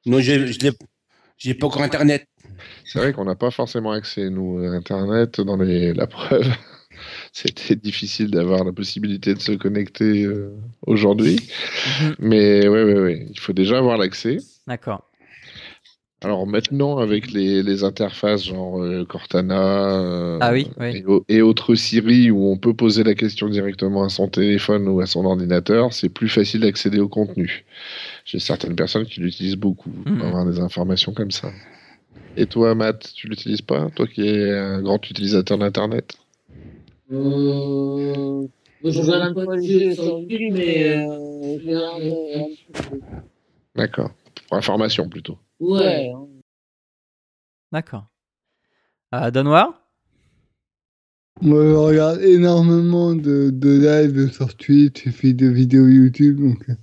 Non, je je l'ai- j'ai pas encore Internet. C'est vrai qu'on n'a pas forcément accès, nous, à Internet, dans les... la preuve. *laughs* C'était difficile d'avoir la possibilité de se connecter euh, aujourd'hui. Mhm. Mais oui, oui, oui. Il faut déjà avoir l'accès. D'accord. Alors maintenant, avec les, les interfaces genre euh, Cortana euh, Ah oui, oui. Et, au- et autres Siri où on peut poser la question directement à son téléphone ou à son ordinateur, c'est plus facile d'accéder au contenu. J'ai certaines personnes qui l'utilisent beaucoup pour Mhm. avoir des informations comme ça. Et toi, Matt, tu l'utilises pas? Toi qui es un grand utilisateur d'Internet? Euh, je un peu sur mais euh, D'accord. Pour information plutôt. Ouais. D'accord. Euh, Donoir Moi, je regarde énormément de, de live sur Twitch et puis de vidéos YouTube. Donc, euh,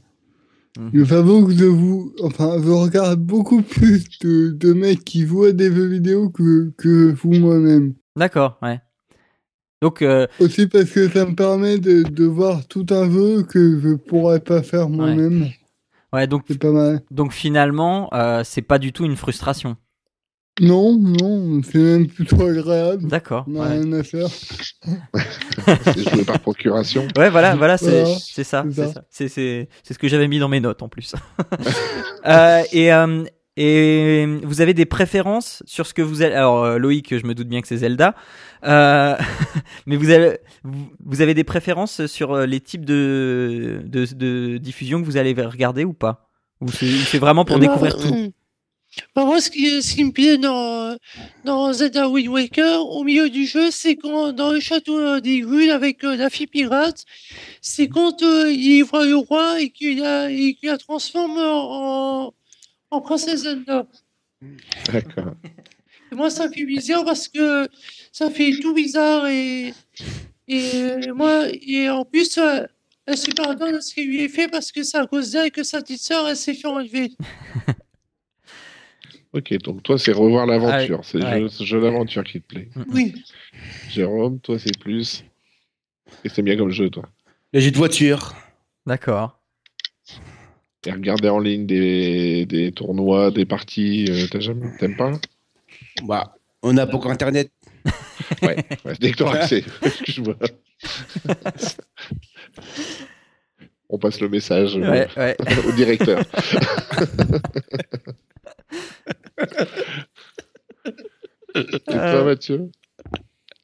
Mhm. je t'avoue que je vous, enfin, je regarde beaucoup plus de, de mecs qui voient des jeux vidéo que, que vous moi-même. D'accord, ouais. Donc, euh, Aussi parce que ça me permet de, de voir tout un jeu que je pourrais pas faire moi-même. ouais, donc, C'est pas mal. donc finalement, euh, c'est pas du tout une frustration. Non, non, c'est même plutôt agréable. D'accord. On n'a Ouais. rien à faire. *laughs* C'est joué par procuration. Ouais, voilà, voilà, c'est Voilà, c'est ça, c'est c'est ça. ça. C'est c'est c'est ce que j'avais mis dans mes notes en plus. *laughs* Euh, et euh, et vous avez des préférences sur ce que vous allez. Alors euh, Loïc, je me doute bien que c'est Zelda, Euh, *laughs* mais vous avez vous avez des préférences sur euh, les types de de, de diffusion que vous allez regarder ou pas? Ou c'est vraiment pour Euh, découvrir tout? Mm. Bah, moi, ce qui, ce qui me plaît dans, dans Zelda Wind Waker, au milieu du jeu, c'est quand, dans le château euh, des Grunes avec euh, la fille pirate, c'est quand euh, il voit le roi et qu'il la, et qu'il la transforme en, en princesse Zelda. D'accord. Et moi, ça me fait bizarre parce que ça fait tout bizarre et, et moi, et en plus, euh, elle se pardonne de ce qui lui est fait parce que c'est à cause d'elle que sa petite sœur, elle s'est fait enlever. *laughs* Ok, donc toi, c'est revoir l'aventure. Ouais, c'est le ouais. jeu, jeu d'aventure qui te plaît. Oui. Jérôme, toi, c'est plus. Et c'est bien comme jeu, toi. Les jeux de voiture. D'accord. Et regarder en ligne des, des tournois, des parties, euh, t'as jamais... t'aimes pas Bah, on n'a pas encore internet. ouais, ouais, dès que t'auras accès. *laughs* Excuse-moi. On passe le message euh, Ouais, au directeur. *laughs* Et toi, Euh. Mathieu?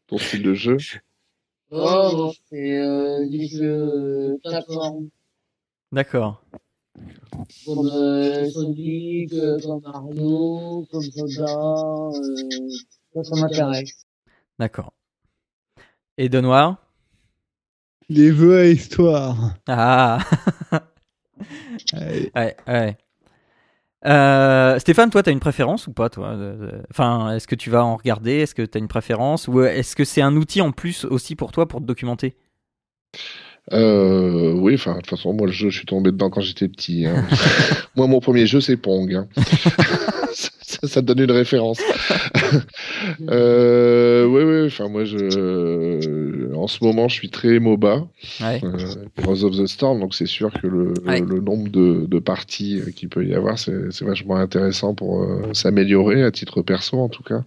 Ton style de jeu? Oh, bon, c'est euh, des jeux plateforme, D'accord. Comme euh, Sonic, euh, comme Mario, comme Zelda, euh, ça, ça m'intéresse. D'accord. Et de noir Des jeux à histoire. Ah *laughs* Ouais. Ouais, ouais. Euh, Stéphane, toi, t'as une préférence ou pas, toi Enfin, est-ce que tu vas en regarder? Est-ce que t'as une préférence? Ou est-ce que c'est un outil en plus aussi pour toi pour te documenter? Euh, oui, enfin, de toute façon, moi, le jeu, je suis tombé dedans quand j'étais petit. hein. *laughs* moi, mon premier jeu, c'est Pong. hein. *laughs* ça, ça te donne une référence. *laughs* euh, oui, oui, enfin, moi, je, en ce moment, je suis très MOBA, Ouais. euh, of the Storm, donc c'est sûr que le, Ouais. le nombre de, de parties euh, qu'il peut y avoir, c'est c'est vachement intéressant pour euh, s'améliorer, à titre perso, en tout cas.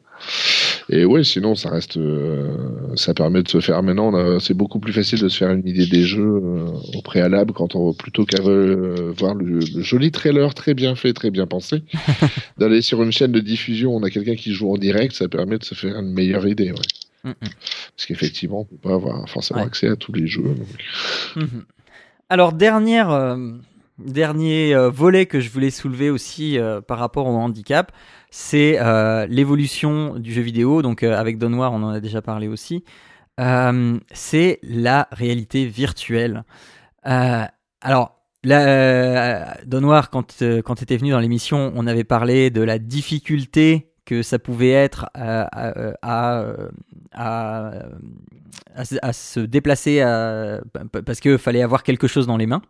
Et ouais, sinon, ça reste, euh, ça permet de se faire maintenant. C'est beaucoup plus facile de se faire une idée des jeux euh, au préalable quand on plutôt qu'à euh, voir le, le joli trailer très bien fait, très bien pensé. *laughs* D'aller sur une chaîne de diffusion, on a quelqu'un qui joue en direct, ça permet de se faire une meilleure idée. Ouais. Mm, mm. Parce qu'effectivement, on peut pas avoir forcément Ouais. accès à tous les jeux. donc. Mhm. Alors, dernière, dernier volet que je voulais soulever aussi euh, par rapport au handicap, c'est euh, l'évolution du jeu vidéo. Donc, euh, avec Don on en a déjà parlé aussi. Euh, c'est la réalité virtuelle. Alors, euh, Don quand, quand tu étais venu dans l'émission, on avait parlé de la difficulté que ça pouvait être à, à, à, à se- déplacer parce qu'il fallait avoir quelque chose dans les mains.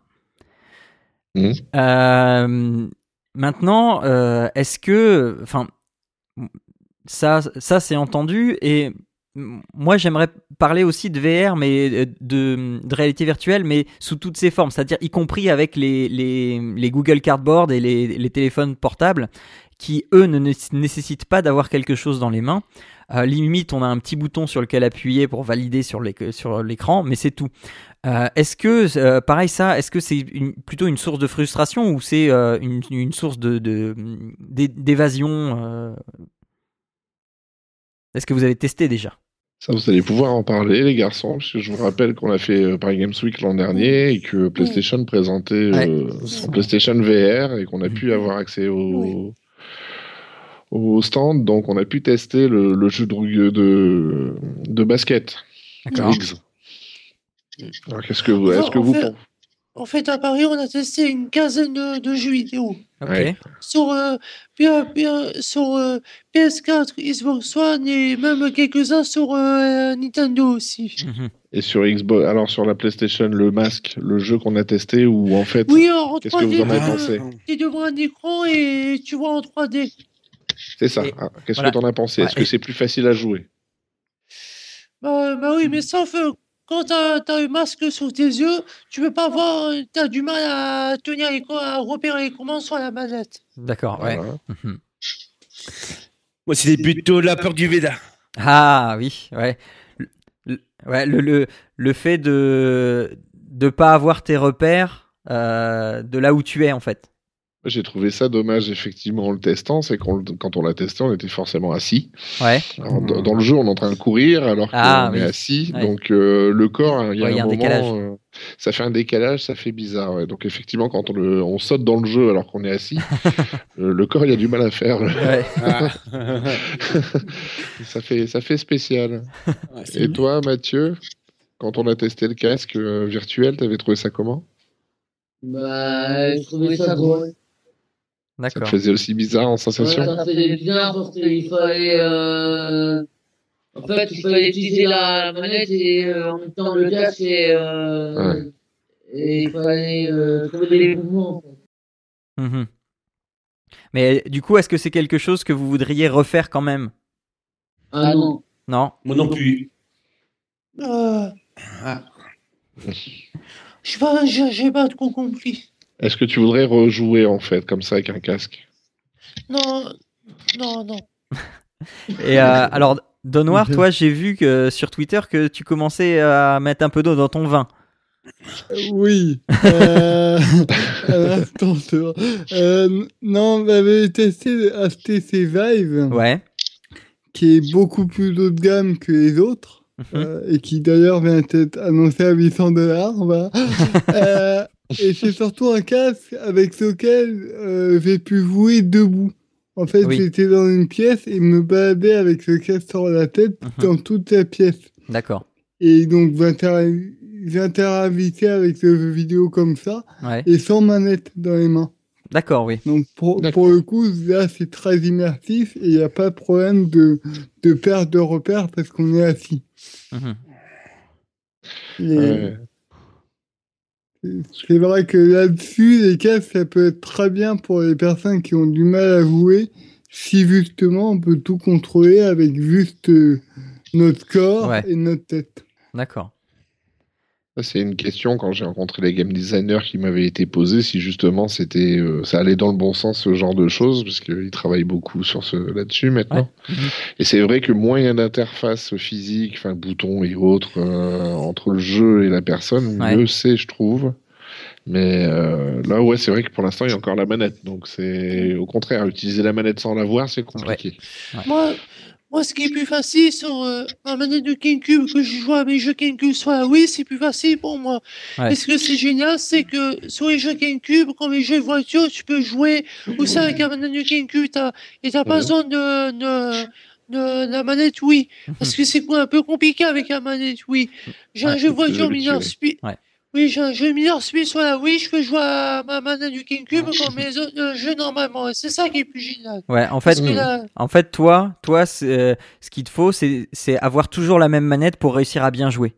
Euh, maintenant, euh, est-ce que, enfin, ça, ça c'est entendu et moi j'aimerais parler aussi de VR, mais euh, de, réalité virtuelle, mais sous toutes ses formes, c'est-à-dire y compris avec les, les, Google Cardboard et les, les téléphones portables qui eux ne né- nécessitent pas d'avoir quelque chose dans les mains. Euh, limite, on a un petit bouton sur lequel appuyer pour valider sur l'éc- sur l'écran, mais c'est tout. Euh, est-ce que, euh, pareil ça, est-ce que c'est une- plutôt une source de frustration ou c'est euh, une, une source de de- d'évasion euh? Est-ce que vous avez testé déjà? Ça, vous allez pouvoir en parler, les garçons, parce que je vous rappelle qu'on a fait euh, Paris Games Week l'an dernier et que PlayStation présentait euh, son PlayStation VR et qu'on a pu avoir accès au, au stand. Donc, on a pu tester le, le jeu de, de, de basket. D'accord. Qu'est-ce que vous, est-ce que En vous fait- En fait, à Paris, on a testé une quinzaine de, de jeux vidéo. Ok. Ouais. Sur, euh, sur euh, PS4, Xbox One et même quelques-uns sur euh, Nintendo aussi. Mhm. Et sur Xbox, alors sur la PlayStation, le masque, le jeu qu'on a testé, ou en fait, Oui, en qu'est-ce que vous en 3D, avez pensé tu es devant un écran et tu vois en 3D. C'est ça. Et- Ah, Qu'est-ce voilà. que t'en as pensé? Est-ce Ouais, que c'est plus facile à jouer? Bah, bah oui, mais sauf euh, quand t'as as un masque sur tes yeux, tu peux pas voir, euh, t'as du mal à tenir les à repérer les commandes sur la manette. D'accord, ouais. Voilà. Mhm. Moi, c'était plutôt la peur du Veda. Ah oui, ouais. Le, ouais, le, le, le fait de de pas avoir tes repères euh, de là où tu es en fait. J'ai trouvé ça dommage, effectivement, en le testant. C'est qu'on quand on l'a testé, on était forcément assis. Ouais. Alors, dans- dans le jeu, on est en train de courir alors qu'on Ah, est oui. assis. Ouais. Donc, euh, le corps, il y a Ouais, il y a un, un moment, décalage. euh, ça fait un décalage, ça fait bizarre. ouais. Donc, effectivement, quand on, le, on saute dans le jeu alors qu'on est assis, *laughs* euh, le corps, il a du mal à faire. Ouais. Ah. *laughs* ça, fait, ça fait spécial. Et toi, Mathieu, quand on a testé le casque euh, virtuel, t'avais trouvé ça comment? Bah, je trouvais ça drôle. Ça faisait aussi bizarre en Ouais, sensation ça faisait bien parce qu'il fallait, euh... en fait, il fallait utiliser la manette et euh, en même temps le casque et, euh... Ouais. et il fallait euh, trouver les mouvements. en fait. Mhm. Mais du coup, est-ce que c'est quelque chose que vous voudriez refaire quand même? Ah non. Non? Moi non plus. Euh, Ah. je pas, j'ai j'ai pas trop compris. Est-ce que tu voudrais rejouer en fait, comme ça, avec un casque? Non, non, non. *laughs* Et euh, alors, Don Noir, toi, j'ai vu que sur Twitter que tu commençais à mettre un peu d'eau dans ton vin. Oui. Euh, *laughs* vrai. Euh, non, j'avais testé HTC Vive, Ouais. qui est beaucoup plus haut de gamme que les autres, Mhm. euh, et qui d'ailleurs vient d'être annoncé à 800 dollars. Voilà. *laughs* Euh, et c'est surtout un casque avec lequel euh, j'ai pu jouer debout. En fait, Oui. j'étais dans une pièce et me balader avec ce casque sur la tête Mhm. dans toute la pièce. D'accord. Et donc, j'inter- j'interagissais avec le jeu vidéo comme ça Ouais. et sans manette dans les mains. D'accord, oui. Donc, pour, le coup, là, c'est très immersif et il n'y a pas de problème de, de perte de repères parce qu'on est assis. Mhm. Et Ouais. C'est vrai que là-dessus, les casques, ça peut être très bien pour les personnes qui ont du mal à jouer si justement on peut tout contrôler avec juste euh, notre corps Ouais. et notre tête. D'accord. C'est une question quand j'ai rencontré les game designers qui m'avaient été posée, si justement c'était, euh, ça allait dans le bon sens ce genre de choses, parce qu'ils travaillent beaucoup sur ce là-dessus maintenant. Mhm. Et c'est vrai que moins il y a d'interface physique, enfin boutons et autres euh, entre le jeu et la personne, Ouais. mieux c'est, je trouve. Mais euh, là, ouais, c'est vrai que pour l'instant, il y a encore la manette. Donc, c'est au contraire, utiliser la manette sans la voir, c'est compliqué. Moi, moi, ce qui est plus facile sur euh, ma manette de GameCube, que je joue à mes jeux GameCube sur la Wii, c'est plus facile pour moi. Ouais. Et ce que c'est génial, c'est que sur les jeux GameCube, comme les jeux de voiture, tu peux jouer aussi avec la manette de GameCube, t'as, et t'as pas Mhm. besoin de, de, de la manette Wii. Parce que c'est un peu compliqué avec la manette Wii. J'ai un jeu de voiture speed. Oui, j'ai un jeu mineur speed sur la Wii, je peux jouer à ma manette du GameCube comme mes autres euh, jeux normalement. Et c'est ça qui est plus génial. Ouais, en fait, là, en fait, toi, toi, c'est, euh, ce qu'il te faut, c'est, avoir toujours la même manette pour réussir à bien jouer.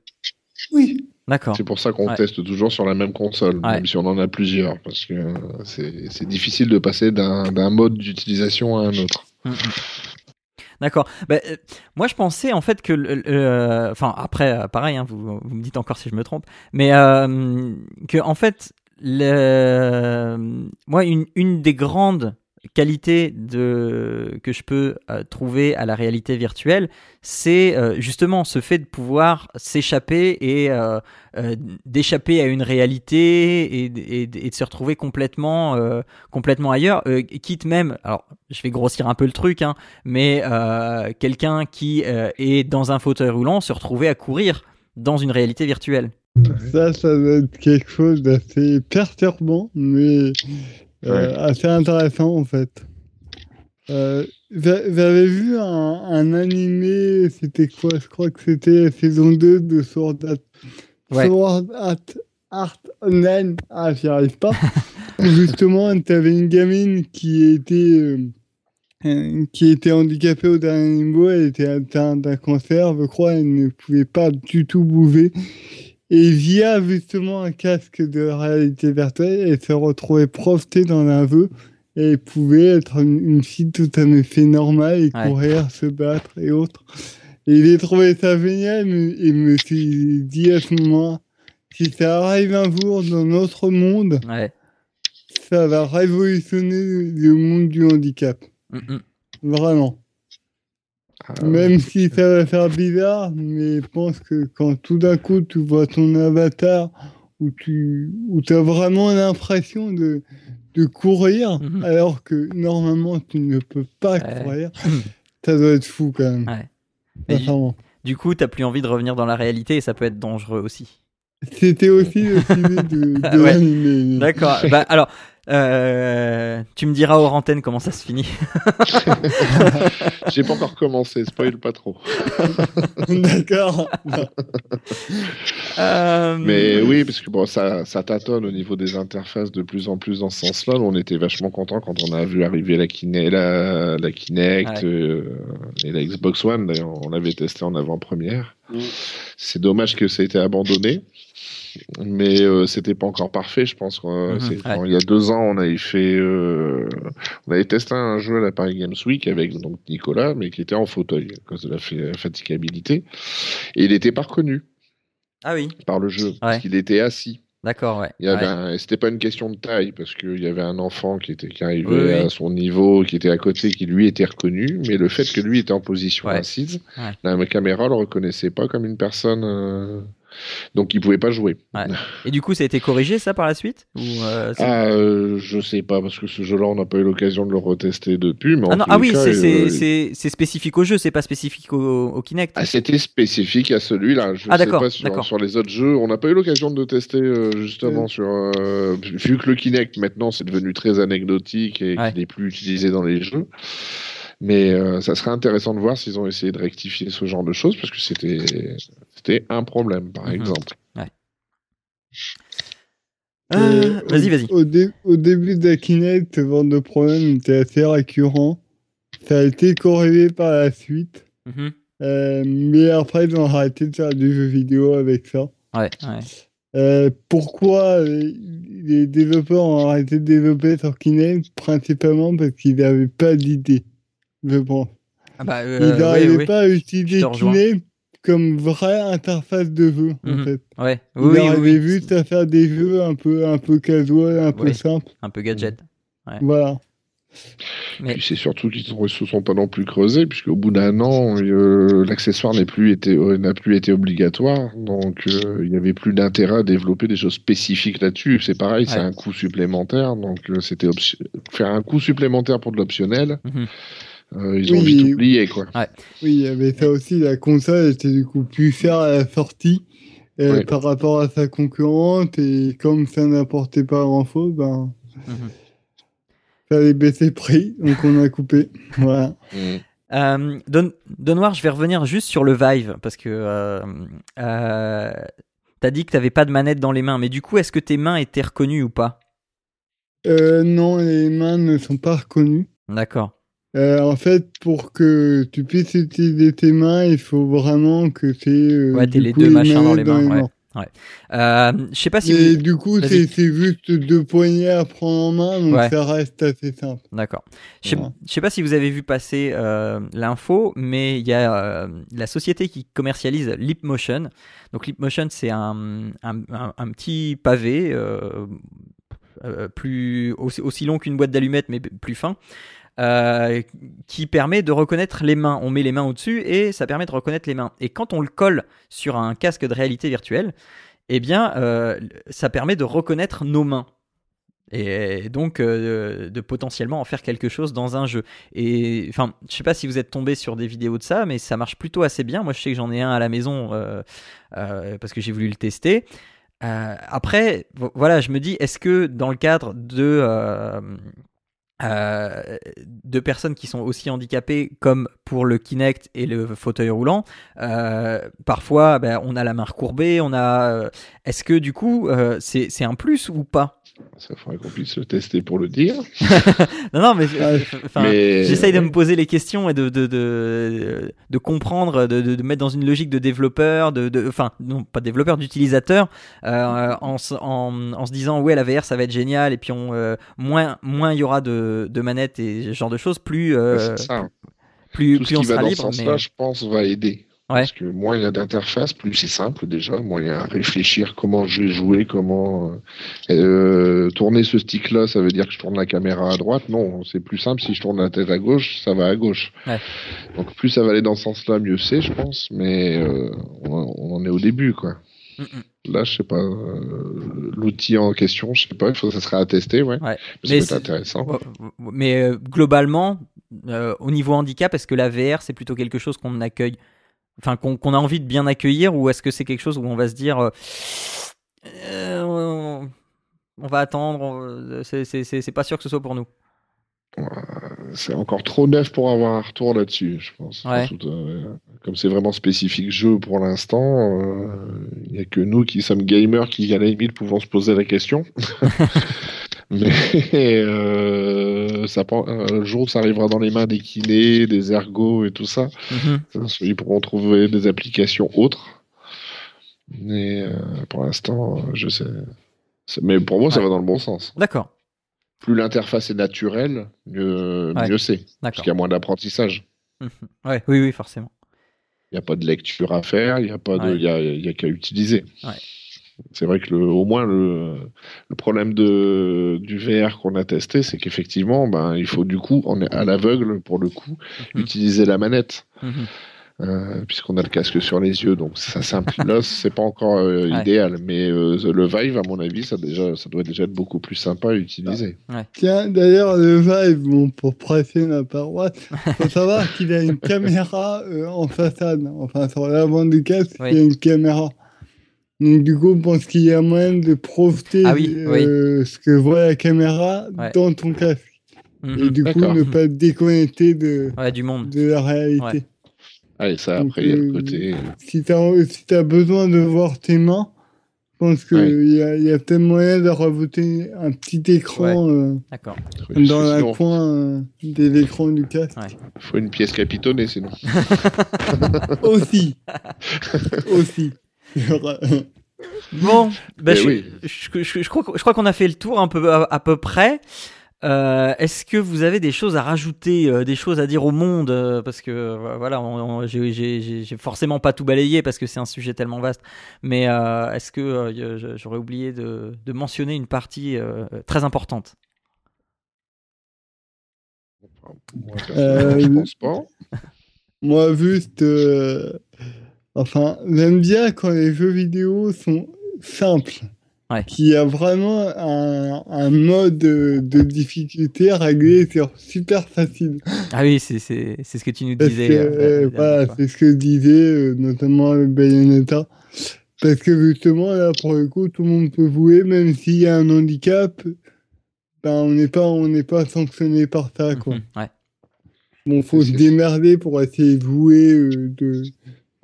oui. D'accord. C'est pour ça qu'on Ouais. teste toujours sur la même console, Ouais. même si on en a plusieurs, parce que c'est c'est difficile de passer d'un d'un mode d'utilisation à un autre. D'accord. Bah, euh, moi, je pensais en fait que, enfin, après, euh, pareil, hein, vous, vous me dites encore si je me trompe, mais euh, que en fait, le, moi, une, une des grandes qualités de que je peux euh, trouver à la réalité virtuelle, c'est euh, justement ce fait de pouvoir s'échapper et euh, d'échapper à une réalité et, de se retrouver complètement complètement ailleurs, quitte même, alors je vais grossir un peu le truc, hein, mais quelqu'un qui est dans un fauteuil roulant se retrouver à courir dans une réalité virtuelle. Ça, ça doit être quelque chose d'assez perturbant, mais euh, assez intéressant en fait. Euh, j'a- J'avais vu un, un animé, c'était quoi? Je crois que c'était la saison 2 de Sword Art, Ouais. Sword Art, Art Online. Ah, j'y arrive pas. *laughs* Justement, tu avais une gamine qui était, euh, euh, qui était handicapée au dernier niveau, elle était atteinte d'un cancer, je crois, elle ne pouvait pas du tout bouger. Et via justement un casque de réalité virtuelle, elle se retrouvait projetée dans un vœu et elle pouvait être une, une fille tout à fait normale et Ouais. courir, se battre et autres. Et j'ai trouvé ça génial mais- et me suis dit à ce moment si ça arrive un jour dans notre monde, Ouais. ça va révolutionner le monde du handicap. Mm, mm. Vraiment. Ah, Même si ça va faire bizarre, mais je pense que quand tout d'un coup tu vois ton avatar où tu où as vraiment l'impression de, de courir Mhm. alors que normalement tu ne peux pas Ouais. courir. *clears throat* Ça doit être fou quand même. Ouais. Mais du, du coup, t'as plus envie de revenir dans la réalité et ça peut être dangereux aussi. C'était aussi le sujet de, *laughs* de Ouais. D'accord. bah, alors, euh, tu me diras hors antenne comment ça se finit. *laughs* J'ai pas encore commencé, spoil pas trop. *laughs* D'accord. Euh, Mais oui, parce que bon, ça, ça tâtonne au niveau des interfaces de plus en plus dans ce sens-là. On était vachement content quand on a vu arriver la, Kine- la, la Kinect Ouais. euh, et la Xbox One. D'ailleurs, on l'avait testé en avant-première. Mm. C'est dommage que ça ait été abandonné. Mais euh, c'était pas encore parfait, je pense. Mhm, C'est- ouais. quand il y a deux ans, on avait fait, euh, on avait testé un jeu à la Paris Games Week avec donc Nicolas, mais qui était en fauteuil à cause de la fa- fatigabilité, et il était pas reconnu Ah oui, par le jeu, Ouais. parce qu'il était assis. d'accord, ouais. Il y avait Ouais. C'était pas une question de taille, parce qu'il y avait un enfant qui, était, qui arrivait Oui, oui. à son niveau, qui était à côté, qui lui était reconnu, mais le fait que lui était en position Ouais. assise, Ouais. la caméra le reconnaissait pas comme une personne, euh, donc il pouvait pas jouer. Ouais. *laughs* Et du coup, ça a été corrigé ça par la suite Ou, euh, Ah, euh, je sais pas, parce que ce jeu-là, on n'a pas eu l'occasion de le retester depuis, mais Ah non, ah oui, c'est- euh, c'est- spécifique au jeu, c'est pas spécifique au, au Kinect. Ah, c'était spécifique à celui-là. Je Ah, sais pas sur, les autres jeux. On n'a pas eu l'occasion de le tester justement sur. vu que le Kinect maintenant c'est devenu très anecdotique et Ouais. qu'il n'est plus utilisé dans les jeux. Mais euh, ça serait intéressant de voir s'ils ont essayé de rectifier ce genre de choses parce que c'était c'était un problème par Mhm. exemple. Euh, Euh, vas-y, au- vas-y. Au, dé- au début de la Kinect, ce genre de problème était assez récurrent. Ça a été corrigé par la suite. Mhm. Euh, mais après, ils ont arrêté de faire du jeu vidéo avec ça. Ouais, ouais. Euh, pourquoi les développeurs ont arrêté de développer sur Kinect Principalement parce qu'ils n'avaient pas d'idée, je pense. Ah bah, Ils euh, n'arrivaient ouais, ouais. pas à utiliser. Kinect comme vraie interface de jeu, en Mhm. fait. Ouais, Ils oui, oui, oui, juste à faire des jeux un peu, un peu casual, un peu Ouais. simples. Un peu gadget. Voilà. Mais- Puis c'est surtout qu'ils ne se sont pas non plus creusés puisqu'au bout d'un an euh, l'accessoire n'est plus été euh, n'a plus été obligatoire donc euh, il n'y avait plus d'intérêt à développer des choses spécifiques là-dessus. C'est pareil, c'est Ouais. un coût supplémentaire donc euh, c'était faire un coût supplémentaire pour de l'optionnel. Mhm. Euh, ils ont Oui, vite oublié quoi. Oui, il y avait ça aussi. La console était du coup plus chère à la sortie euh, Ouais. par rapport à sa concurrente. Et comme ça n'apportait pas grand-chose, ben, Mhm. fallait baisser le prix. Donc on a coupé. *laughs* Voilà. Mm. Euh, je vais revenir juste sur le Vive parce que euh, euh, t'as dit que t'avais pas de manette dans les mains, mais du coup, est-ce que tes mains étaient reconnues ou pas? Euh, non, les mains ne sont pas reconnues. D'accord. Euh, en fait, pour que tu puisses utiliser tes mains, il faut vraiment que tu aies Ouais, les deux machins dans les mains. Ouais. ouais. Euh, je sais pas si Et vous... du coup, c'est juste deux poignées à prendre en main, donc Ouais. ça reste assez simple. D'accord. Je sais, je sais pas si vous avez vu passer euh, l'info, mais il y a euh, la société qui commercialise Leapmotion. Donc Leapmotion, c'est un, un, un- un petit pavé euh, euh, plus aussi, aussi long qu'une boîte d'allumettes, mais plus fin. Euh, qui permet de reconnaître les mains. On met les mains au-dessus et ça permet de reconnaître les mains. Et quand on le colle sur un casque de réalité virtuelle, eh bien, euh, ça permet de reconnaître nos mains et donc euh, de potentiellement en faire quelque chose dans un jeu. Et enfin, je sais pas si vous êtes tombé sur des vidéos de ça, mais ça marche plutôt assez bien. Moi, je sais que j'en ai un à la maison parce que j'ai voulu le tester. Après, vo- voilà, je me dis, est-ce que dans le cadre de euh, de personnes qui sont aussi handicapées comme pour le Kinect et le fauteuil roulant, euh, parfois ben, on a la main recourbée, on a. euh, Est-ce que du coup euh, c'est un plus ou pas? Ça faudrait qu'on puisse le tester pour le dire. *laughs* Non, non, mais, Ah, mais- j'essaye de me poser les questions et de, de, de, de comprendre, de, de, mettre dans une logique de développeur, de, de, enfin, non, pas de développeur, d'utilisateur, euh, en, se- en, en se disant, ouais, la VR, ça va être génial, et puis on, euh, moins moins il y aura de, de manettes et ce genre de choses, plus, euh, plus, Tout ce on qui va sera dans ce libre. sens-là, Mais... je pense, va aider. Ouais. Parce que moins il y a d'interfaces, plus c'est simple déjà. Moins il y a à réfléchir comment je vais jouer, comment euh, tourner ce stick-là, ça veut dire que je tourne la caméra à droite. Non, c'est plus simple. Si je tourne la tête à gauche, ça va à gauche. Ouais. Donc plus ça va aller dans ce sens-là, mieux c'est, je pense. Mais euh, on, on en est au début, quoi. Mm, mm. Là, je sais pas, euh, l'outil en question, je sais pas, il faut ça serait à tester, ouais. Ouais. Mais c'est- intéressant. Mais globalement, au niveau handicap, est-ce que la VR c'est plutôt quelque chose qu'on accueille, enfin qu'on a envie de bien accueillir, ou est-ce que c'est quelque chose où on va se dire, euh, euh, on- on va attendre, c'est- pas sûr que ce soit pour nous. C'est encore trop neuf pour avoir un retour là-dessus, je pense. Ouais. Euh, comme c'est vraiment spécifique jeu pour l'instant, euh, il n'y a que nous qui sommes gamers qui, à la limite, pouvons se poser la question. *laughs* Mais *laughs* euh, ça, prend- le jour où ça arrivera dans les mains des kinés, des ergots et tout ça, Mhm. ils pourront trouver des applications autres. Mais euh, pour l'instant, je sais. Mais pour moi, ça va dans le bon sens. D'accord. Plus l'interface est naturelle, mieux, Ouais. mieux c'est. Parce qu'il y a moins d'apprentissage. Mhm. Ouais, oui, oui, forcément. Il n'y a pas de lecture à faire, il n'y a pas de, y a, y a qu'à utiliser. Ouais. C'est vrai que le, au moins le, le problème de, du VR qu'on a testé, c'est qu'effectivement, ben, il faut du coup, on est à l'aveugle pour le coup, Mhm. utiliser la manette. Mhm. Euh, puisqu'on a le casque sur les yeux, donc ça simplifie. Là, *laughs* c'est pas encore euh, Ouais. idéal, mais euh, le Vive, à mon avis, ça déjà, ça doit déjà être beaucoup plus sympa à utiliser. Tiens, d'ailleurs, le Vive, bon, pour presser ma paroisse, *laughs* faut savoir qu'il a une caméra euh, en façade. Enfin, sur l'avant du casque, Oui. il y a une caméra. Donc, du coup, je pense qu'il y a moyen de projeter Ah oui, euh, ce que voit la caméra Ouais. dans ton casque. Et Mhm. du coup, ne pas te déconnecter de, Ouais, du monde. de la réalité. Ouais. Et ça, Donc, après, il y a le euh, côté. Si tu as, si besoin de voir tes mains, je pense qu'il Ouais. y, a, il y a peut-être moyen de rajouter un petit écran euh, D'accord. dans la sinon, coin euh, de l'écran du casque. Ouais. faut une pièce capitonnée, sinon. *laughs* Aussi. *laughs* Aussi. *laughs* Bon, bah, Eh je, oui. je, je- je crois, que- je crois qu'on a fait le tour un peu, à, à peu près. Euh, Est-ce que vous avez des choses à rajouter, euh, des choses à dire au monde euh, Parce que voilà, j'ai- forcément pas tout balayé parce que c'est un sujet tellement vaste. Mais euh, est-ce que euh, j'aurais oublié de, de mentionner une partie euh, très importante? Moi, personnellement, Euh, Enfin, j'aime bien quand les jeux vidéo sont simples. Ouais. Qu'il y a vraiment un, un mode de, de difficulté réglé sur super facile. Ah oui, c'est ce que tu nous Parce disais. que, euh, voilà, c'est ce que disait euh, notamment le Bayonetta. Parce que justement, là, pour le coup, tout le monde peut jouer, même s'il y a un handicap, ben, on n'est pas, on n'est pas sanctionné par ça, quoi. Mhm, ouais. Bon, faut se démerder pour essayer de jouer euh, de,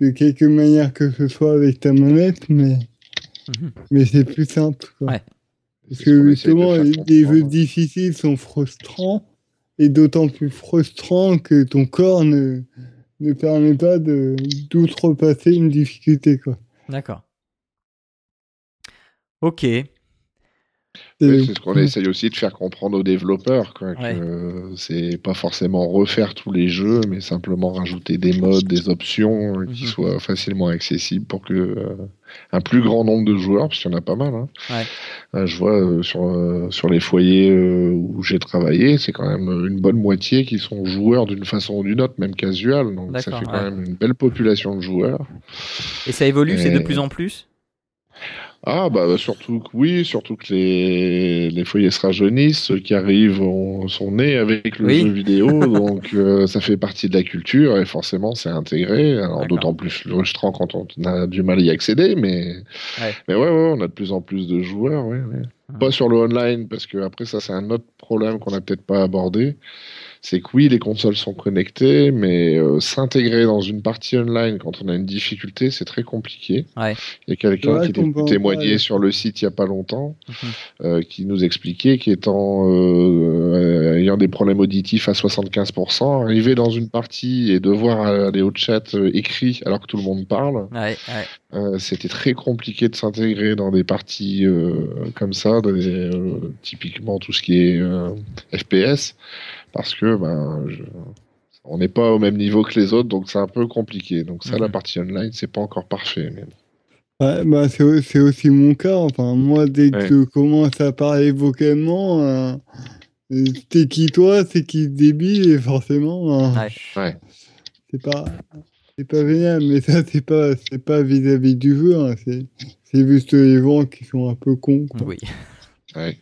de quelque manière que ce soit avec ta manette, mais, Mhm. mais c'est plus simple, quoi. Ouais. Parce que justement, les, jeux difficiles sont frustrants, et d'autant plus frustrants que ton corps ne, ne permet pas de d'outrepasser une difficulté, quoi. D'accord. Ok. Oui, c'est ce qu'on essaye aussi de faire comprendre aux développeurs, quoi, Ouais. que c'est pas forcément refaire tous les jeux, mais simplement rajouter des modes, des options euh, qui Mhm. soient facilement accessibles pour que euh, un plus grand nombre de joueurs, parce qu'il y en a pas mal. Hein. Ouais. Euh, je vois euh, sur euh, sur les foyers euh, où j'ai travaillé, c'est quand même une bonne moitié qui sont joueurs d'une façon ou d'une autre, même casual. Donc ça fait quand ouais. même une belle population de joueurs. Et ça évolue, c'est de plus en plus? Ah bah, bah, surtout que oui, surtout que les, les foyers se rajeunissent, ceux qui arrivent ont- sont nés avec le Oui. jeu vidéo, *laughs* donc euh, ça fait partie de la culture et forcément c'est intégré. Alors d'autant plus frustrant quand on a du mal à y accéder, mais Ouais. mais ouais, ouais, on a de plus en plus de joueurs, ouais, ouais. Pas sur le online parce que après ça c'est un autre problème qu'on n'a peut-être pas abordé. C'est que oui, les consoles sont connectées, mais euh, s'intégrer dans une partie online quand on a une difficulté, c'est très compliqué. Ouais. Il y a quelqu'un Ouais, qui parler. sur le site il y a pas longtemps, Mhm. euh, qui nous expliquait qu'étant euh, ayant des problèmes auditifs à 75%, arriver dans une partie et devoir aller au chat euh, écrit alors que tout le monde parle, Ouais, ouais. euh, c'était très compliqué de s'intégrer dans des parties euh, comme ça, des, euh, typiquement tout ce qui est euh, FPS, parce que ben, je- on n'est pas au même niveau que les autres, donc c'est un peu compliqué. Donc ça, la partie online, c'est pas encore parfait. Mais. Ouais, bah, c'est au- c'est aussi mon cas. Enfin, moi, dès que Ouais. je commence à parler vocalement, euh, t'es qui toi, c'est qui débile, et forcément, euh, Ouais. C'est pas. c'est pas génial, mais ça, c'est pas, c'est pas vis-à-vis du jeu, hein, c'est, c'est juste les gens qui sont un peu cons, quoi. Oui. Ouais.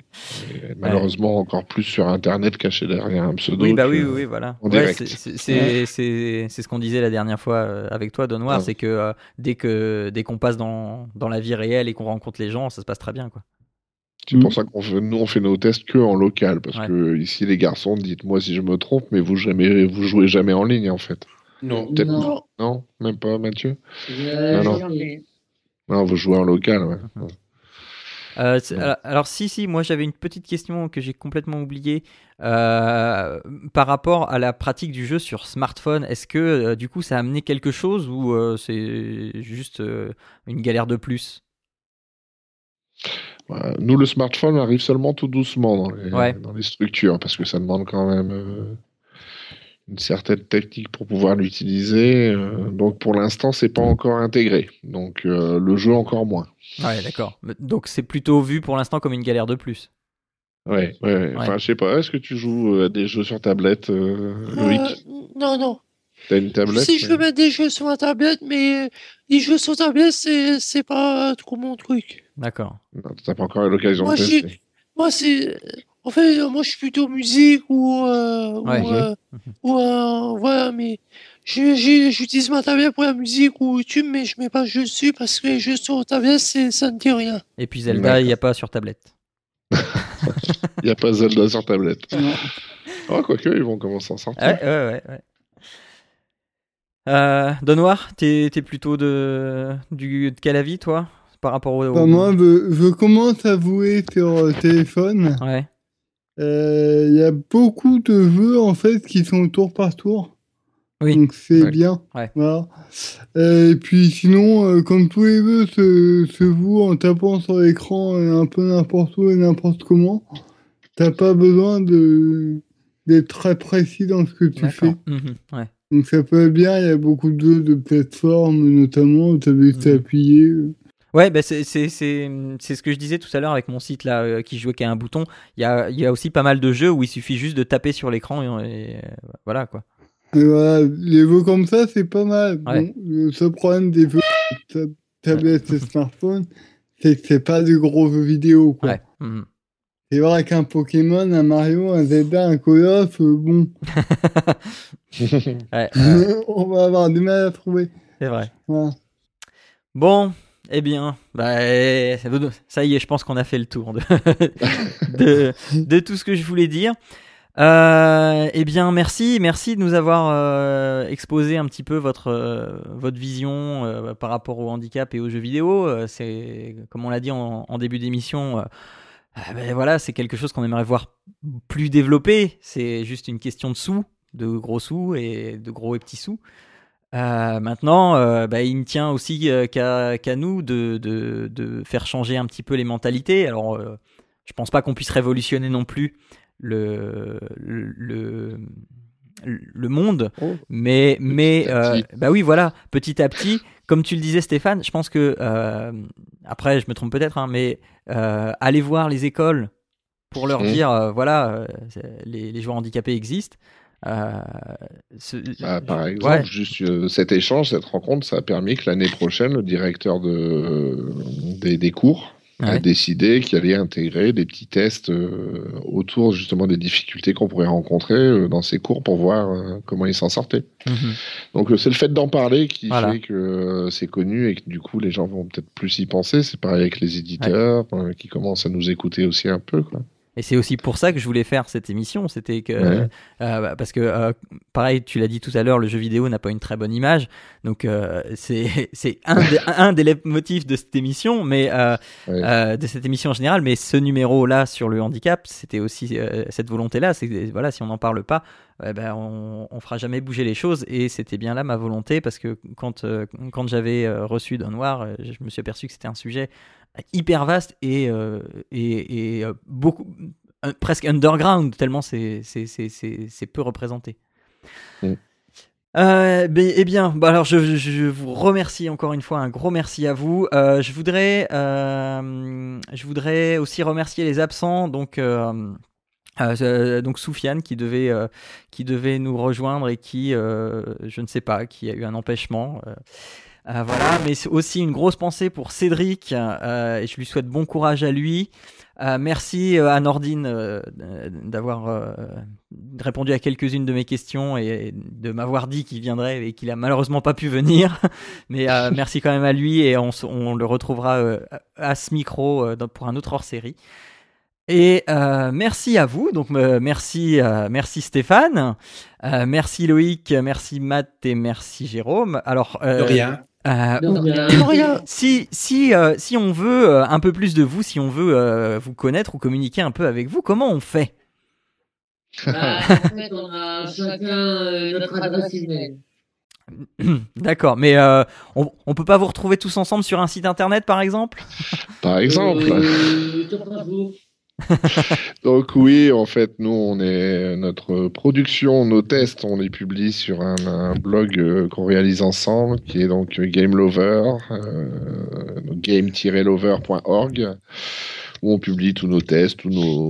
Malheureusement, encore plus sur Internet, caché derrière un pseudo. Oui, bah oui, oui, oui, voilà. en Ouais, direct. c'est- ce qu'on disait la dernière fois euh, avec toi, Don Noir, Ouais. c'est que euh, dès que dès qu'on passe dans, dans la vie réelle et qu'on rencontre les gens, ça se passe très bien, quoi. C'est pour ça qu'on fait, nous, on fait nos tests que en local. Parce Ouais. que ici, les garçons, dites-moi si je me trompe, mais vous, jamais, vous jouez jamais en ligne, en fait. Non. Non. Non, même pas, Mathieu? Euh, non. vous jouez en local, ouais. Euh, Ouais. alors, alors, si, si, moi j'avais une petite question que j'ai complètement oubliée euh, par rapport à la pratique du jeu sur smartphone. Est-ce que euh, du coup ça a amené quelque chose ou euh, c'est juste euh, une galère de plus? Ouais, Nous, le smartphone arrive seulement tout doucement dans les, Ouais. dans les structures, parce que ça demande quand même euh, une certaine technique pour pouvoir l'utiliser. euh, donc, pour l'instant, c'est pas encore intégré. Donc, euh, le jeu encore moins. Ouais, d'accord. Donc c'est plutôt vu pour l'instant comme une galère de plus. Ouais, ouais, ouais. Enfin, je sais pas. Est-ce que tu joues à des jeux sur tablette, euh, Loïc? Euh, non, non. T'as une tablette Si je veux mettre des jeux sur ma tablette, mais euh, les jeux sur tablette, c'est, c'est pas trop mon truc. D'accord. Non, T'as pas encore eu l'occasion Moi, de tester. Moi, c'est. En fait, euh, moi, je suis plutôt musique ou. euh, Ouais. ou, euh, *laughs* ou, euh, voilà, mais. J'utilise ma tablette pour la musique ou YouTube, mais je mets pas de jeux dessus parce que jeux sur tablette, c'est- ça ne dit rien. Et puis Zelda, il n'y a pas sur tablette. *laughs* Il n'y a pas Zelda sur tablette. Non. Oh, quoique, ils vont commencer à sortir. Ouais, ouais, ouais. ouais. Euh, Don Noir, t'es t'es plutôt de, du, de quel avis, toi Par rapport au. Enfin, moi, je, je commence à jouer sur téléphone. Ouais. Euh, Il y a beaucoup de jeux, en fait, qui sont tour par tour. Oui. Donc, c'est Ouais. bien. Ouais. Voilà. Euh, et puis, sinon, euh, comme tous les jeux se, se en tapant sur l'écran un peu n'importe où et n'importe comment, t'as pas besoin de d'être très précis dans ce que tu fais. Ouais. Donc ça peut être bien, il y a beaucoup de jeux de plateforme notamment, où tu as juste Mhm. Ouais, bah c'est ce que je disais tout à l'heure avec mon site là euh, qui jouait qu'à un bouton. Il y a, y a aussi pas mal de jeux où il suffit juste de taper sur l'écran et, et, euh, voilà quoi. Et voilà, les jeux comme ça, c'est pas mal. Ouais. Bon, le seul problème des jeux de ta- tablette et smartphone, c'est que c'est pas des gros jeux vidéo. Quoi. Ouais. Mhm. C'est vrai qu'un Pokémon, un Mario, un Zelda, un Call of, euh, bon, Ouais, *laughs* *laughs* ouais, on va avoir du mal à trouver. c'est vrai. Bon, eh bien, bah, eh, ça y est, je pense qu'on a fait le tour *laughs* de, tout ce que je voulais dire. Euh, eh bien, merci, merci de nous avoir euh, exposé un petit peu votre euh, vision par rapport au handicap et aux jeux vidéo. C'est comme on l'a dit en, début d'émission. ah ben voilà, c'est quelque chose qu'on aimerait voir plus développé. C'est juste une question de sous, de gros sous et de gros et petits sous. Euh, maintenant, euh, bah, il ne tient aussi euh, qu'à nous de, de, de faire changer un petit peu les mentalités. Alors, je pense pas qu'on puisse révolutionner non plus le, le, le, le monde, Oh, mais, bah oui, voilà, petit à petit, comme tu le disais Stéphane, je pense que, après, je me trompe peut-être, hein, mais aller voir les écoles pour leur Mhm. dire, voilà, les joueurs handicapés existent. Euh, ce- Bah, par exemple, Ouais. juste euh, cet échange, cette rencontre, ça a permis que l'année prochaine, le directeur de, des, des cours a Ouais. décidé qu'il allait intégrer des petits tests euh, autour justement des difficultés qu'on pourrait rencontrer euh, dans ces cours pour voir euh, comment ils s'en sortaient. Mhm. Donc euh, c'est le fait d'en parler qui Voilà. fait que c'est connu et que du coup les gens vont peut-être plus y penser. C'est pareil avec les éditeurs qui commencent à nous écouter aussi un peu. Quoi. Et c'est aussi pour ça que je voulais faire cette émission, c'était que Ouais. euh, bah, parce que euh, pareil, tu l'as dit tout à l'heure, le jeu vidéo n'a pas une très bonne image, donc euh, c'est *laughs* c'est un des, un des motifs de cette émission, mais euh, Ouais. euh, de cette émission en général, mais ce numéro là sur le handicap, c'était aussi euh, cette volonté là, c'est voilà, si on n'en parle pas, eh ben on, on fera jamais bouger les choses, et c'était bien là ma volonté parce que quand euh, quand j'avais euh, reçu Don Noir, euh, je me suis aperçu que c'était un sujet hyper vaste et, euh, et, et, euh, beaucoup presque underground tellement c'est peu représenté. Mm. Euh, ben, eh bien, bah alors je, je vous remercie encore une fois, un gros merci à vous. Euh, je voudrais, euh, je voudrais aussi remercier les absents. Donc, donc Soufiane qui devait, qui devait nous rejoindre et qui, je ne sais pas, qui a eu un empêchement. Euh. Voilà, mais c'est aussi une grosse pensée pour Cédric euh, et je lui souhaite bon courage à lui. Euh, merci à Nordine d'avoir répondu à quelques-unes de mes questions et de m'avoir dit qu'il viendrait et qu'il a malheureusement pas pu venir. *laughs* Mais *laughs* merci quand même à lui et on, le retrouvera à ce micro pour un autre hors-série. Et euh, merci à vous. Donc euh, merci, euh, merci Stéphane, merci Loïc, merci Matt et merci Jérôme. Alors De rien. Euh, rien. si si euh, si on veut euh, un peu plus de vous, si on veut euh, vous connaître ou communiquer un peu avec vous, comment on fait? Bah, *laughs* en fait, on a chacun euh, notre adresse email. *coughs* D'accord, mais euh, on, on peut pas vous retrouver tous ensemble sur un site internet par exemple? Par exemple. *laughs* Donc oui, en fait, nous, on est notre production, nos tests, on les publie sur un, blog euh, qu'on réalise ensemble, qui est donc Game Lover, euh, game-lover.org, où on publie tous nos tests, tous nos,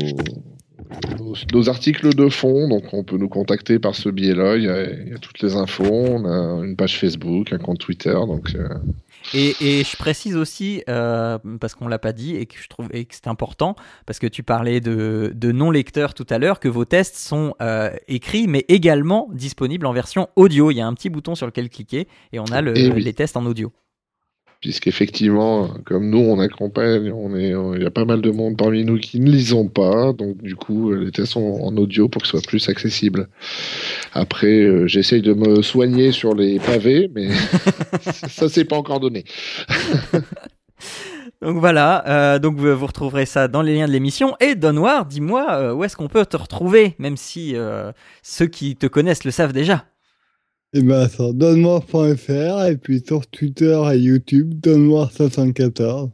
articles de fond. Donc on peut nous contacter par ce biais-là. Il y, a, il y a toutes les infos. On a une page Facebook, un compte Twitter. Donc euh, Et, et je précise aussi, euh, parce qu'on l'a pas dit et que je trouve et que c'est important, parce que tu parlais de, de non-lecteurs tout à l'heure, que vos tests sont euh, écrits mais également disponibles en version audio. Il y a un petit bouton sur lequel cliquer et on a le- Eh oui. les tests en audio. Puisqu'effectivement, comme nous, on accompagne, on est, il y a pas mal de monde parmi nous qui ne lisons pas, donc du coup, euh, les tests sont en audio pour que ce soit plus accessible. Après, euh, j'essaye de me soigner sur les pavés, mais *laughs* ça, c'est pas encore donné. *laughs* Donc voilà, euh, donc vous, vous retrouverez ça dans les liens de l'émission. Et Don Noir, dis-moi, euh, où est-ce qu'on peut te retrouver, même si euh, ceux qui te connaissent le savent déjà? Et ben sur donnoir.fr et puis sur Twitter et YouTube, donnoir74,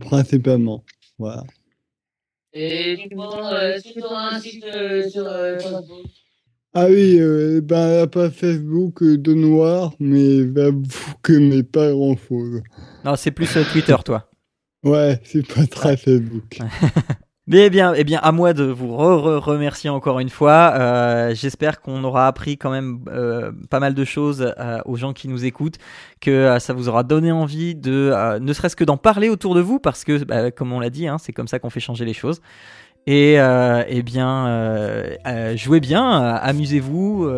principalement. Voilà. Et tu prends, euh, tu auras un site euh, sur euh, Facebook Ah oui, euh, ben la page Facebook euh, de Noir, mais j'avoue que mais pas grand chose. Non, c'est plus euh, Twitter, toi. Ouais, c'est pas très Facebook. *laughs* Mais eh bien, eh bien, à moi de vous re- re- remercier encore une fois. Euh, J'espère qu'on aura appris quand même euh, pas mal de choses euh, aux gens qui nous écoutent, que ça vous aura donné envie de, ne serait-ce que d'en parler autour de vous, parce que, bah, comme on l'a dit, hein, c'est comme ça qu'on fait changer les choses. Et eh bien, jouez bien, amusez-vous,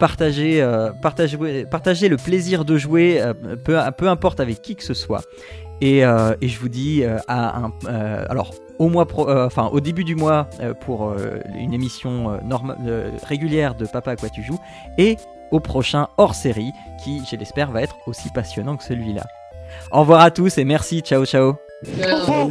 partagez, partagez, partagez le plaisir de jouer, peu, peu importe avec qui que ce soit. Et, et je vous dis à un, alors au mois, pro- euh, enfin au début du mois euh, pour euh, une émission euh, norma- euh, régulière de Papa à quoi tu joues, et au prochain hors série qui, je l'espère, va être aussi passionnant que celui-là. Au revoir à tous et merci, ciao ciao. Ciao.